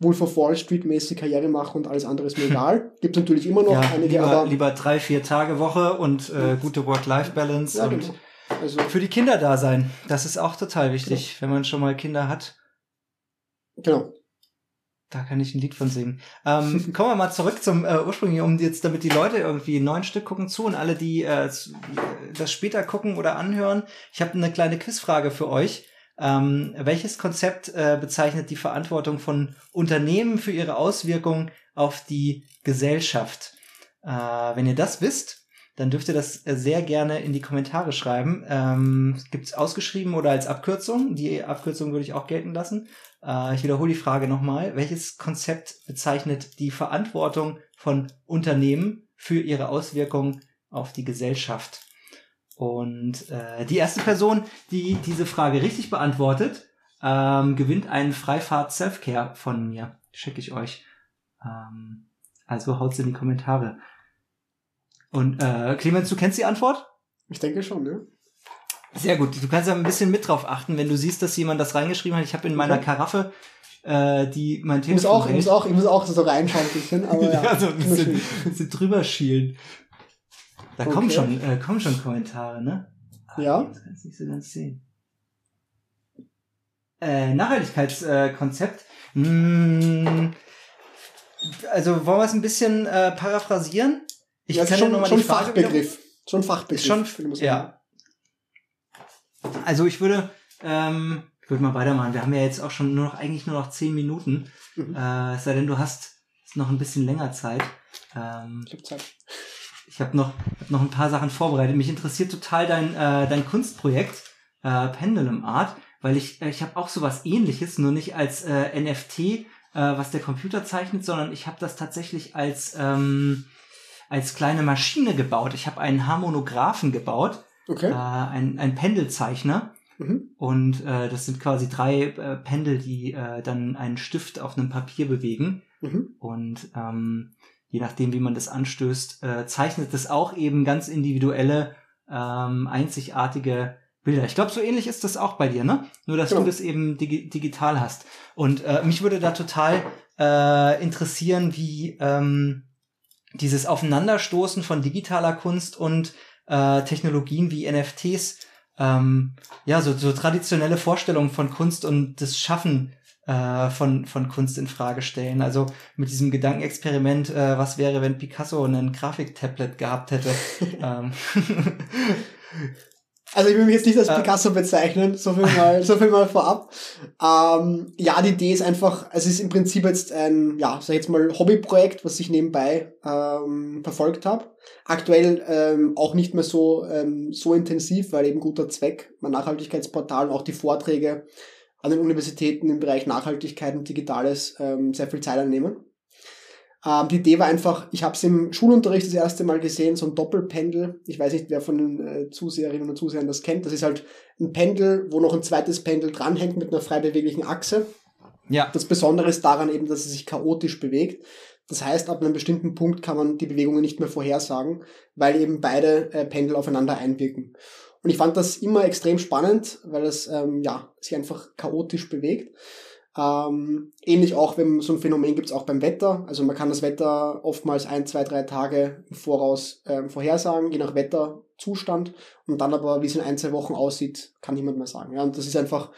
Wolf of Wall Street mäßig Karriere machen und alles andere ist mir egal. Gibt natürlich immer noch ja, einige, lieber, aber lieber drei, vier Tage Woche und äh, gute Work-Life-Balance ja, und genau. Also für die Kinder da sein. Das ist auch total wichtig, wenn man schon mal Kinder hat. genau. Da kann ich ein Lied von singen. Ähm, kommen wir mal zurück zum äh, ursprünglichen, um jetzt, damit die Leute irgendwie neun Stück gucken zu und alle, die äh, s- das später gucken oder anhören. Ich habe eine kleine Quizfrage für euch. Ähm, welches Konzept äh, bezeichnet die Verantwortung von Unternehmen für ihre Auswirkungen auf die Gesellschaft? Äh, wenn ihr das wisst, dann dürft ihr das äh, sehr gerne in die Kommentare schreiben. Ähm, Gibt es ausgeschrieben oder als Abkürzung? Die Abkürzung würde ich auch gelten lassen. Äh, ich wiederhole die Frage nochmal. Welches Konzept bezeichnet die Verantwortung von Unternehmen für ihre Auswirkungen auf die Gesellschaft? Und äh, die erste Person, die diese Frage richtig beantwortet, ähm, gewinnt einen Freifahrt Selfcare von mir. Schicke ich euch. Ähm, also haut's in die Kommentare. Und äh, Clemens, du kennst die Antwort? Ich denke schon, ne? Sehr gut. Du kannst ja ein bisschen mit drauf achten, wenn du siehst, dass jemand das reingeschrieben hat. Ich habe in meiner. Karaffe, äh, die mein Ich muss auch, ich muss auch, ich muss auch so reinschauen ein bisschen, aber ja. ja, so ein bisschen, bisschen drüber schielen. Da kommen Okay. schon, äh, kommen schon Kommentare, ne? Ah, Ja. Das kannst du nicht so ganz sehen. Äh, Nachhaltigkeitskonzept. Hm, also wollen wir es ein bisschen äh, paraphrasieren? Ich ja, kann ja schon, noch mal schon Fachbegriff. Schon Fachbegriff. Schon, ja. Also ich würde, ähm, ich würde mal weitermachen. Wir haben ja jetzt auch schon nur noch, eigentlich nur noch zehn Minuten. Mhm. Äh, es sei denn, du hast noch ein bisschen länger Zeit. Ähm, Ich hab Zeit. ich habe noch, hab noch ein paar Sachen vorbereitet. Mich interessiert total dein, äh, dein Kunstprojekt, äh, Pendulum Art, weil ich, äh, ich habe auch sowas ähnliches, nur nicht als äh, NFT, äh, was der Computer zeichnet, sondern ich habe das tatsächlich als, ähm, als kleine Maschine gebaut. Ich habe einen Harmonographen gebaut, äh, Okay. ein, ein Pendelzeichner. Mhm. Und äh, das sind quasi drei äh, Pendel, die äh, dann einen Stift auf einem Papier bewegen. Mhm. Und ähm, je nachdem, wie man das anstößt, äh, zeichnet das auch eben ganz individuelle, ähm, einzigartige Bilder. Ich glaube, so ähnlich ist das auch bei dir, ne? Nur, dass Genau. du das eben digi digital hast. Und äh, mich würde da total äh, interessieren, wie ähm, dieses Aufeinanderstoßen von digitaler Kunst und äh, Technologien wie NFTs, ähm, ja, so, so traditionelle Vorstellungen von Kunst und das Schaffen äh, von, von Kunst in Frage stellen. Also mit diesem Gedankenexperiment, äh, was wäre, wenn Picasso ein Grafiktablet gehabt hätte. ähm, Also ich will mich jetzt nicht als. Picasso bezeichnen, so viel mal, so viel mal vorab. Ähm, ja, die Idee ist einfach, es ist im Prinzip jetzt ein, ja, sag ich jetzt mal Hobbyprojekt, was ich nebenbei ähm, verfolgt habe. Aktuell ähm, auch nicht mehr so ähm, so intensiv, weil eben guter Zweck, mein Nachhaltigkeitsportal und auch die Vorträge an den Universitäten im Bereich Nachhaltigkeit und Digitales ähm, sehr viel Zeit einnehmen. Ähm, die Idee war einfach, ich habe es im Schulunterricht das erste Mal gesehen, so ein Doppelpendel. Ich weiß nicht, wer von den äh, Zuseherinnen und Zusehern das kennt. Das ist halt ein Pendel, wo noch ein zweites Pendel dranhängt mit einer frei beweglichen Achse. ja, Das Besondere ist daran eben, dass es sich chaotisch bewegt. Das heißt, ab einem bestimmten Punkt kann man die Bewegungen nicht mehr vorhersagen, weil eben beide äh, Pendel aufeinander einwirken. Und ich fand das immer extrem spannend, weil es ähm, ja, sich einfach chaotisch bewegt. Ähm, ähnlich auch, wenn so ein Phänomen gibt es auch beim Wetter. Also man kann das Wetter oftmals ein, zwei, drei Tage im Voraus ähm, vorhersagen, je nach Wetterzustand. Und dann aber, wie es in ein, zwei Wochen aussieht, kann niemand mehr sagen. Ja, und das ist einfach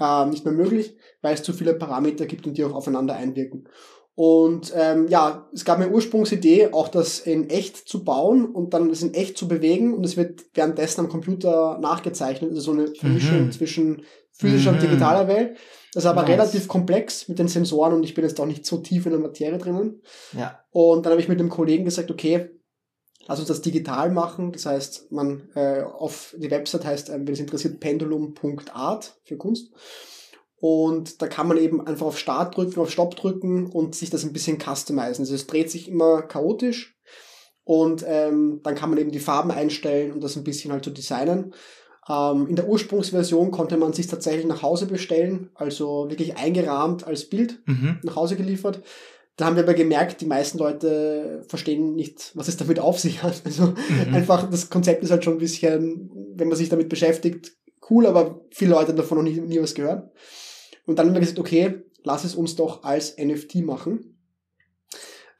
ähm, nicht mehr möglich, weil es zu viele Parameter gibt und die auch aufeinander einwirken. Und ähm, ja, es gab eine Ursprungsidee, auch das in echt zu bauen und dann das in echt zu bewegen und es wird währenddessen am Computer nachgezeichnet, also so eine Vermischung mhm. zwischen physischer mhm. und digitaler Welt. Das ist aber nice. relativ komplex mit den Sensoren und ich bin jetzt auch nicht so tief in der Materie drinnen. Ja. Und dann habe ich mit dem Kollegen gesagt, okay, lass uns das digital machen. Das heißt, man äh, auf die Website heißt, äh, wenn es interessiert, pendulum.art für Kunst. Und da kann man eben einfach auf Start drücken, auf Stopp drücken und sich das ein bisschen customizen. Also es dreht sich immer chaotisch und ähm, dann kann man eben die Farben einstellen und das ein bisschen halt so designen. Ähm, in der Ursprungsversion konnte man sich tatsächlich nach Hause bestellen, also wirklich eingerahmt als Bild mhm. nach Hause geliefert. Da haben wir aber gemerkt, die meisten Leute verstehen nicht, was es damit auf sich hat. Also mhm. einfach, das Konzept ist halt schon ein bisschen, wenn man sich damit beschäftigt, cool, aber viele Leute haben davon noch nie, nie was gehört. Und dann haben wir gesagt, okay, lass es uns doch als NFT machen.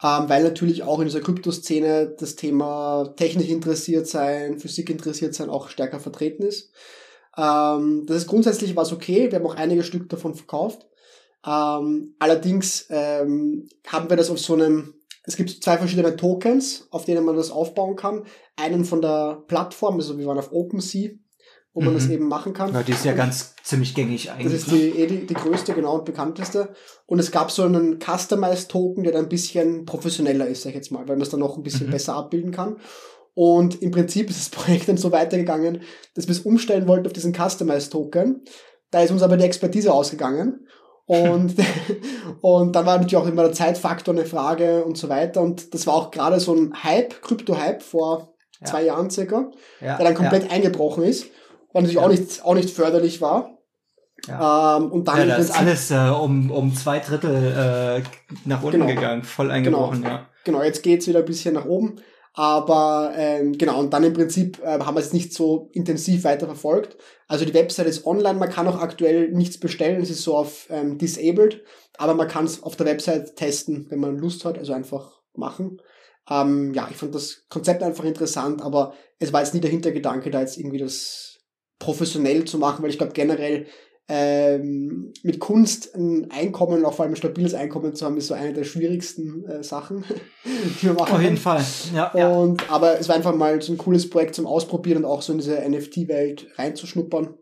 Ähm, weil natürlich auch in dieser Kryptoszene das Thema Technik interessiert sein, Physik interessiert sein auch stärker vertreten ist. Ähm, das ist grundsätzlich was okay. Wir haben auch einige Stück davon verkauft. Ähm, allerdings ähm, haben wir das auf so einem, es gibt zwei verschiedene Tokens, auf denen man das aufbauen kann. Einen von der Plattform, also wir waren auf OpenSea, wo man das mhm. eben machen kann. Ja, die ist ja und ganz ziemlich gängig eigentlich. Das ist die, eh die, die größte, genau, und bekannteste. Und es gab so einen Customized-Token, der dann ein bisschen professioneller ist, sag ich jetzt mal, weil man es dann noch ein bisschen mhm. besser abbilden kann. Und im Prinzip ist das Projekt dann so weitergegangen, dass wir es umstellen wollten auf diesen Customized-Token. Da ist uns aber die Expertise ausgegangen. Und, und dann war natürlich auch immer der Zeitfaktor eine Frage und so weiter. Und das war auch gerade so ein Hype, Krypto-Hype vor ja. zwei Jahren circa, ja, der dann komplett ja. eingebrochen ist was natürlich auch, nicht, auch nicht förderlich war. Ja. Ähm, und dann ja, ist alles äh, um, um zwei Drittel äh, nach unten genau. gegangen, voll eingebrochen, genau. ja. Genau, jetzt geht's wieder ein bisschen nach oben. Aber ähm, genau, und dann im Prinzip äh, haben wir es nicht so intensiv weiter verfolgt. Also die Website ist online, man kann auch aktuell nichts bestellen, es ist so auf ähm, disabled, aber man kann es auf der Website testen, wenn man Lust hat, also einfach machen. Ähm, ja, ich fand das Konzept einfach interessant, aber es war jetzt nie der Hintergedanke, da jetzt irgendwie das professionell zu machen, weil ich glaube generell ähm, mit Kunst ein Einkommen, auch vor allem ein stabiles Einkommen zu haben, ist so eine der schwierigsten äh, Sachen, die man machen Auf jeden Fall, ja, und, ja. Aber es war einfach mal so ein cooles Projekt zum Ausprobieren und auch so in diese NFT-Welt reinzuschnuppern.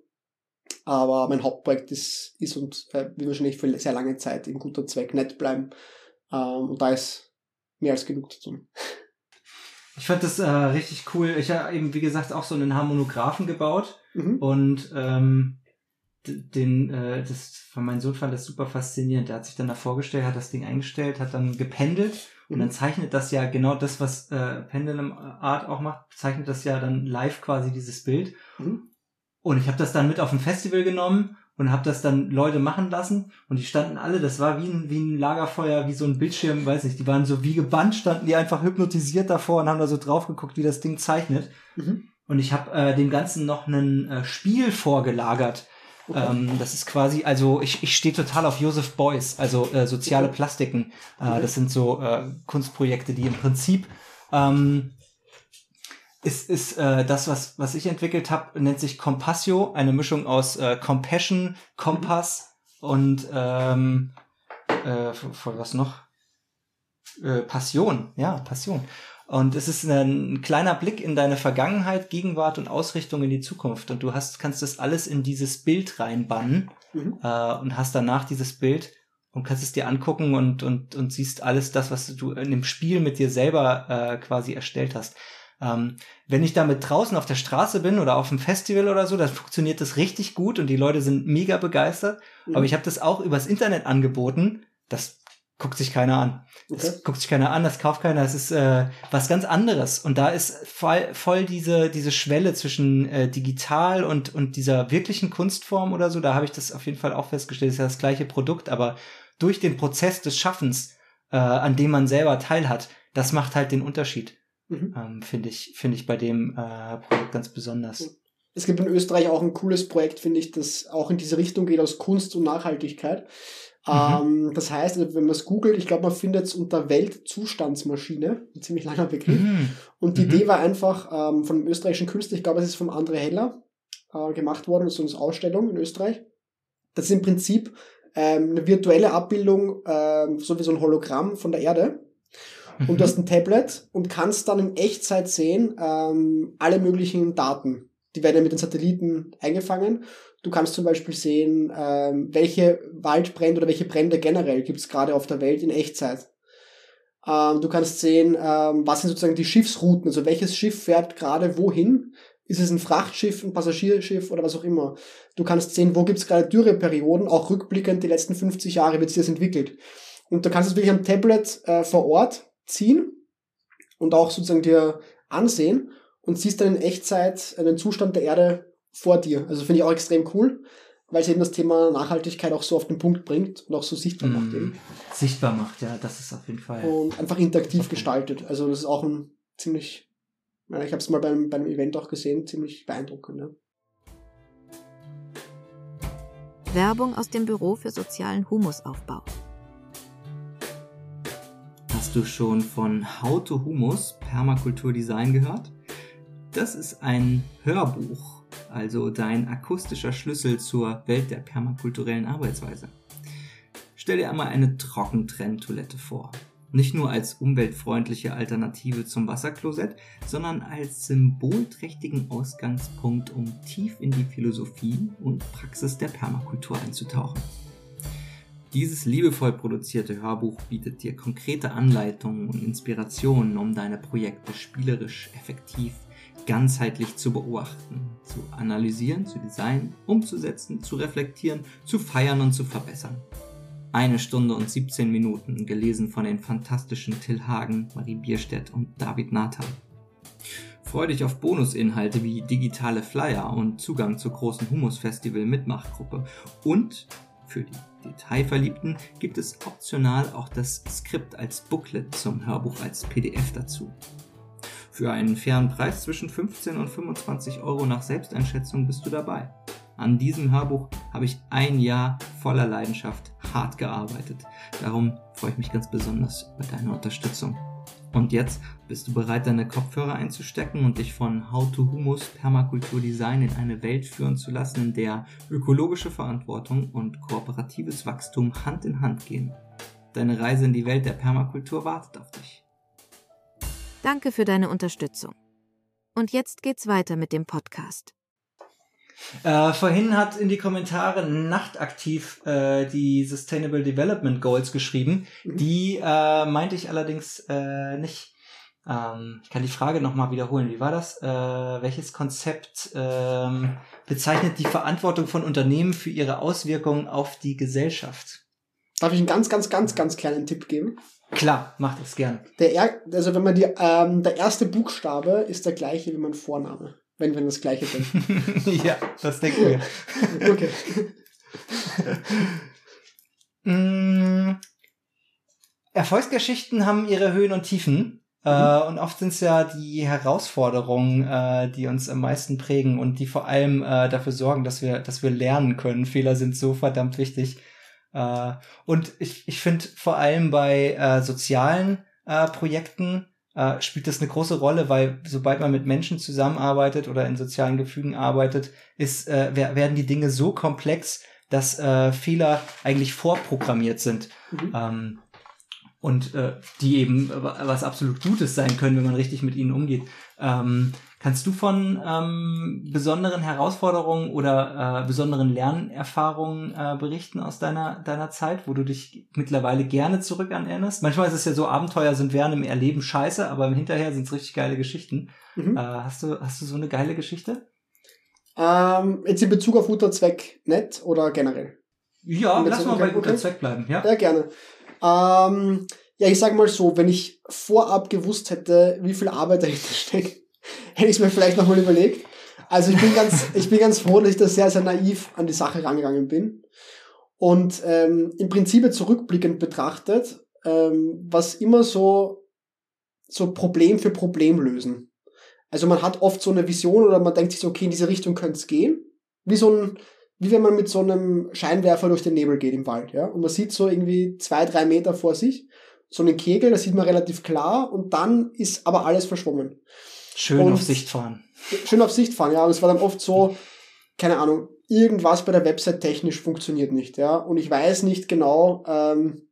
Aber mein Hauptprojekt ist, ist und äh, wird wahrscheinlich für sehr lange Zeit in guter Zweck nett bleiben. Ähm, und da ist mehr als genug zu tun. Ich fand das äh, richtig cool. Ich habe eben, wie gesagt, auch so einen Harmonographen gebaut Mhm. Und ähm, den, äh, das von meinem Sohn fand das super faszinierend. Der hat sich dann da vorgestellt, hat das Ding eingestellt, hat dann gependelt mhm. und dann zeichnet das ja genau das, was äh, Pendulum Art auch macht, zeichnet das ja dann live quasi dieses Bild. Mhm. Und ich habe das dann mit auf ein Festival genommen und habe das dann Leute machen lassen und die standen alle, das war wie ein, wie ein Lagerfeuer, wie so ein Bildschirm, weiß nicht, die waren so wie gebannt, standen die einfach hypnotisiert davor und haben da so drauf geguckt, wie das Ding zeichnet. Mhm. Und ich habe äh, dem Ganzen noch ein äh, Spiel vorgelagert. Okay. Ähm, das ist quasi, also ich, ich stehe total auf Joseph Beuys, also äh, soziale. Plastiken. Äh, okay. Das sind so äh, Kunstprojekte, die im Prinzip ähm, ist, ist äh, das, was, was ich entwickelt habe, nennt sich Compassio, eine Mischung aus äh, Compassion, Kompass mhm. und ähm, äh, von was noch? Äh, Passion, ja, Passion. Und es ist ein kleiner Blick in deine Vergangenheit, Gegenwart und Ausrichtung in die Zukunft. Und du hast, kannst das alles in dieses Bild reinbannen mhm. äh, und hast danach dieses Bild und kannst es dir angucken und, und, und siehst alles das, was du in dem Spiel mit dir selber äh, quasi erstellt hast. Ähm, wenn ich damit draußen auf der Straße bin oder auf einem Festival oder so, dann funktioniert das richtig gut und die Leute sind mega begeistert. Mhm. Aber ich habe das auch übers Internet angeboten. Das guckt sich keiner an. Okay. Das guckt sich keiner an, das kauft keiner, das ist äh, was ganz anderes. Und da ist voll, voll diese, diese Schwelle zwischen äh, digital und, und dieser wirklichen Kunstform oder so, da habe ich das auf jeden Fall auch festgestellt, das ist ja das gleiche Produkt, aber durch den Prozess des Schaffens, äh, an dem man selber teilhat, das macht halt den Unterschied. Mhm. Ähm, finde ich, finde ich bei dem äh, Projekt ganz besonders. es gibt in Österreich auch ein cooles Projekt, finde ich, das auch in diese Richtung geht aus Kunst und Nachhaltigkeit. Mhm. Ähm, das heißt, also wenn man es googelt, ich glaube, man findet es unter Weltzustandsmaschine, ein ziemlich langer Begriff. Mhm. Und die mhm. Idee war einfach ähm, von einem österreichischen Künstler, ich glaube, es ist von André Heller äh, gemacht worden, so eine Ausstellung in Österreich. Das ist im Prinzip ähm, eine virtuelle Abbildung, ähm, so wie so ein Hologramm von der Erde. Mhm. Und du hast ein Tablet und kannst dann in Echtzeit sehen ähm, alle möglichen Daten. Die werden ja mit den Satelliten eingefangen Du kannst zum Beispiel sehen, ähm, welche Waldbrände oder welche Brände generell gibt es gerade auf der Welt in Echtzeit. Ähm, du kannst sehen, ähm, was sind sozusagen die Schiffsrouten, also welches Schiff fährt gerade wohin. Ist es ein Frachtschiff, ein Passagierschiff oder was auch immer. Du kannst sehen, wo gibt es gerade Dürreperioden, auch rückblickend die letzten 50 Jahre wird sich das entwickelt. Und du kannst es wirklich am Tablet äh, vor Ort ziehen und auch sozusagen dir ansehen und siehst dann in Echtzeit den Zustand der Erde vor dir. Also finde ich auch extrem cool, weil es eben das Thema Nachhaltigkeit auch so auf den Punkt bringt und auch so sichtbar macht. Mm, eben. Sichtbar macht, ja, das ist auf jeden Fall. Und einfach interaktiv gestaltet. Also das ist auch ein ziemlich, ich habe es mal beim, beim Event auch gesehen, ziemlich beeindruckend. Ja. Werbung aus dem Büro für sozialen Humusaufbau. Hast du schon von How to Humus Permakultur Design gehört? Das ist ein Hörbuch also dein akustischer Schlüssel zur Welt der permakulturellen Arbeitsweise. Stell dir einmal eine Trockentrenntoilette vor. Nicht nur als umweltfreundliche Alternative zum Wasserklosett, sondern als symbolträchtigen Ausgangspunkt, um tief in die Philosophie und Praxis der Permakultur einzutauchen. Dieses liebevoll produzierte Hörbuch bietet dir konkrete Anleitungen und Inspirationen, um deine Projekte spielerisch, effektiv ganzheitlich zu beobachten, zu analysieren, zu designen, umzusetzen, zu reflektieren, zu feiern und zu verbessern. Eine Stunde und 17 Minuten, gelesen von den fantastischen Till Hagen, Marie Bierstedt und David Nathan. Freu dich auf Bonusinhalte wie digitale Flyer und Zugang zur großen Humus-Festival Mitmachgruppe. Und für die Detailverliebten gibt es optional auch das Skript als Booklet zum Hörbuch als PDF dazu. Für einen fairen Preis zwischen 15 und 25 Euro nach Selbsteinschätzung bist du dabei. An diesem Hörbuch habe ich ein Jahr voller Leidenschaft hart gearbeitet. Darum freue ich mich ganz besonders über deine Unterstützung. Und jetzt bist du bereit, deine Kopfhörer einzustecken und dich von How to Humus Permakultur Design in eine Welt führen zu lassen, in der ökologische Verantwortung und kooperatives Wachstum Hand in Hand gehen. Deine Reise in die Welt der Permakultur wartet auf dich. Danke für deine Unterstützung. Und jetzt geht's weiter mit dem Podcast. Äh, vorhin hat in die Kommentare nachtaktiv äh, die Sustainable Development Goals geschrieben. Mhm. Die äh, meinte ich allerdings äh, nicht. Ähm, ich kann die Frage nochmal wiederholen. Wie war das? Äh, welches Konzept ähm, bezeichnet die Verantwortung von Unternehmen für ihre Auswirkungen auf die Gesellschaft? Darf ich einen ganz, ganz, ganz, ganz kleinen Tipp geben? Klar, macht es gern. Der er also wenn man die, ähm, der erste Buchstabe ist der gleiche wie mein Vorname. Wenn wir das gleiche denken. ja, das denken wir. okay. mm, Erfolgsgeschichten haben ihre Höhen und Tiefen. Äh, mhm. Äh, und oft sind es ja die Herausforderungen, äh, die uns am meisten prägen und die vor allem äh, dafür sorgen, dass wir, dass wir lernen können. Fehler sind so verdammt wichtig. Äh, und ich, ich finde vor allem bei äh, sozialen Projekten äh, spielt das eine große Rolle, weil sobald man mit Menschen zusammenarbeitet oder in sozialen Gefügen arbeitet, ist, äh, werden die Dinge so komplex, dass äh, Fehler eigentlich vorprogrammiert sind. Mhm. Ähm, und äh, die eben was absolut Gutes sein können, wenn man richtig mit ihnen umgeht. Ähm, Kannst du von ähm, besonderen Herausforderungen oder äh, besonderen Lernerfahrungen äh, berichten aus deiner, deiner Zeit, wo du dich mittlerweile gerne zurück an erinnerst? Manchmal ist es ja so, Abenteuer sind während im Erleben scheiße, aber Hinterher sind es richtig geile Geschichten. Mhm. Äh, hast, du, hast du so eine geile Geschichte? Ähm, jetzt in Bezug auf guter Zweck nett oder generell? Ja, lass mal bei guter Zweck bleiben. Ja, ja gerne. Ähm, ja, ich sag mal so, wenn ich vorab gewusst hätte, wie viel Arbeit dahinter steckt, hätte ich es mir vielleicht nochmal überlegt. Also ich bin ganz, ich bin ganz froh, dass ich da sehr, sehr naiv an die Sache rangegangen bin. Und ähm, im Prinzip zurückblickend betrachtet, ähm, was immer so, so Problem für Problem lösen. Also man hat oft so eine Vision oder man denkt sich so, okay, in diese Richtung könnte es gehen. Wie so ein, wie wenn man mit so einem Scheinwerfer durch den Nebel geht im Wald, ja. Und man sieht so irgendwie zwei, drei Meter vor sich, so einen Kegel, das sieht man relativ klar und dann ist aber alles verschwommen. Schön Und- auf Sicht fahren. Schön auf Sicht fahren, ja. Und es war dann oft so, keine Ahnung, irgendwas bei der Website technisch funktioniert nicht, ja. Und ich weiß nicht genau, ähm,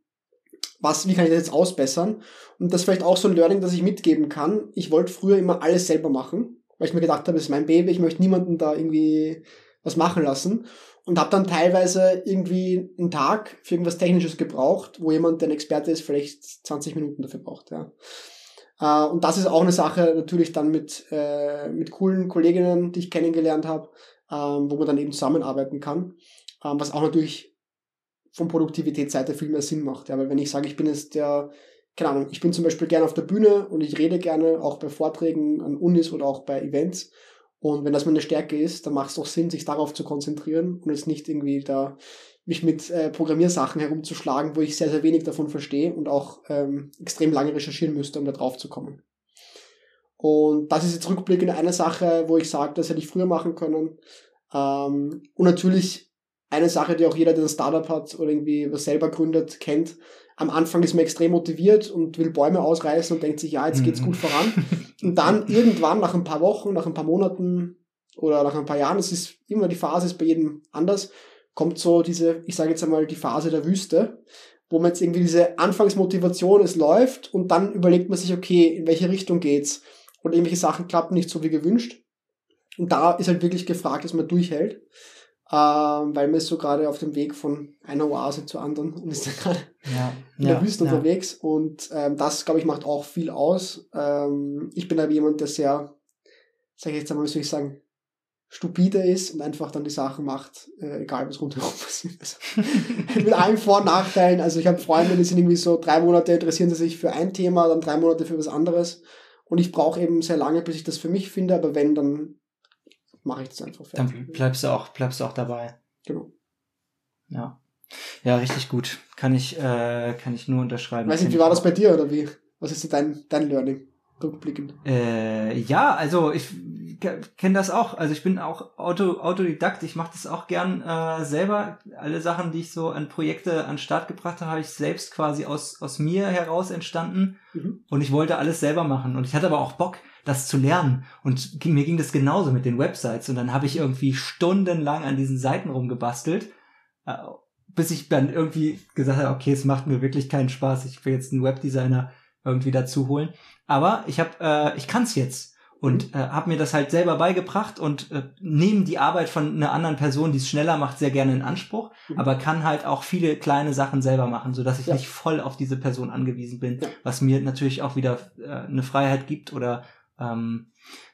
was, wie kann ich das jetzt ausbessern? Und das ist vielleicht auch so ein Learning, das ich mitgeben kann. Ich wollte früher immer alles selber machen, weil ich mir gedacht habe, es ist mein Baby, ich möchte niemanden da irgendwie was machen lassen. Und habe dann teilweise irgendwie einen Tag für irgendwas Technisches gebraucht, wo jemand, der ein Experte ist, vielleicht 20 Minuten dafür braucht, ja. Äh, und das ist auch eine Sache natürlich dann mit, äh, mit coolen Kolleginnen, die ich kennengelernt habe, ähm, wo man dann eben zusammenarbeiten kann, ähm, was auch natürlich von Produktivitätsseite viel mehr Sinn macht. Ja, weil wenn ich sage, ich bin jetzt der, keine Ahnung, ich bin zum Beispiel gerne auf der Bühne und ich rede gerne auch bei Vorträgen an Unis oder auch bei Events. Und wenn das meine Stärke ist, dann macht es doch Sinn, sich darauf zu konzentrieren und jetzt nicht irgendwie da mich mit äh, Programmiersachen herumzuschlagen, wo ich sehr, sehr wenig davon verstehe und auch ähm, extrem lange recherchieren müsste, um da drauf zu kommen. Und das ist jetzt rückblickend eine Sache, wo ich sage, das hätte ich früher machen können. Ähm, und natürlich eine Sache, die auch jeder, der ein Startup hat oder irgendwie was selber gründet, kennt. Am Anfang ist man extrem motiviert und will Bäume ausreißen und denkt sich, ja, jetzt geht's Mhm. gut voran. Und dann irgendwann nach ein paar Wochen, nach ein paar Monaten oder nach ein paar Jahren, es ist immer die Phase ist bei jedem anders, kommt so diese, ich sage jetzt einmal, die Phase der Wüste, wo man jetzt irgendwie diese Anfangsmotivation, es läuft und dann überlegt man sich, okay, in welche Richtung geht's? Und irgendwelche Sachen klappen nicht so wie gewünscht. Und da ist halt wirklich gefragt, dass man durchhält. Ähm, weil man ist so gerade auf dem Weg von einer Oase zur anderen und ist dann gerade Ja. in der Wüste unterwegs. Und ähm, das, glaube ich, macht auch viel aus. Ähm, ich bin aber jemand, der sehr, sag ich jetzt einmal, wie soll ich sagen, stupide ist und einfach dann die Sachen macht, äh, egal was rundherum passiert. Also, mit allen Vor- und Nachteilen. Also ich habe Freunde, die sind irgendwie so drei Monate interessieren sie sich für ein Thema, dann drei Monate für was anderes. Und ich brauche eben sehr lange, bis ich das für mich finde, aber wenn, dann mache ich das einfach fertig. Dann bleibst du auch, bleibst du auch dabei. Genau. Ja. Ja, richtig gut. Kann ich, äh, kann ich nur unterschreiben. Weiß nicht, wie war das bei dir oder wie? Was ist so dein, dein Learning? Rückblickend. Äh, ja, also ich kenne das auch. Also ich bin auch Auto, Autodidakt. Ich mache das auch gern äh, selber. Alle Sachen, die ich so an Projekte an Start gebracht habe, habe ich selbst quasi aus, aus mir heraus entstanden. Mhm. Und ich wollte alles selber machen. Und ich hatte aber auch Bock, das zu lernen. Und mir ging das genauso mit den Websites. Und dann habe ich irgendwie stundenlang an diesen Seiten rumgebastelt. Äh, bis ich dann irgendwie gesagt habe, okay, es macht mir wirklich keinen Spaß. Ich will jetzt einen Webdesigner irgendwie dazu holen. Aber ich habe, äh, ich kann's jetzt und äh, habe mir das halt selber beigebracht und äh, nehme die Arbeit von einer anderen Person, die es schneller macht, sehr gerne in Anspruch, Mhm. aber kann halt auch viele kleine Sachen selber machen, so dass ich Ja. nicht voll auf diese Person angewiesen bin, Ja. was mir natürlich auch wieder äh, eine Freiheit gibt oder ähm,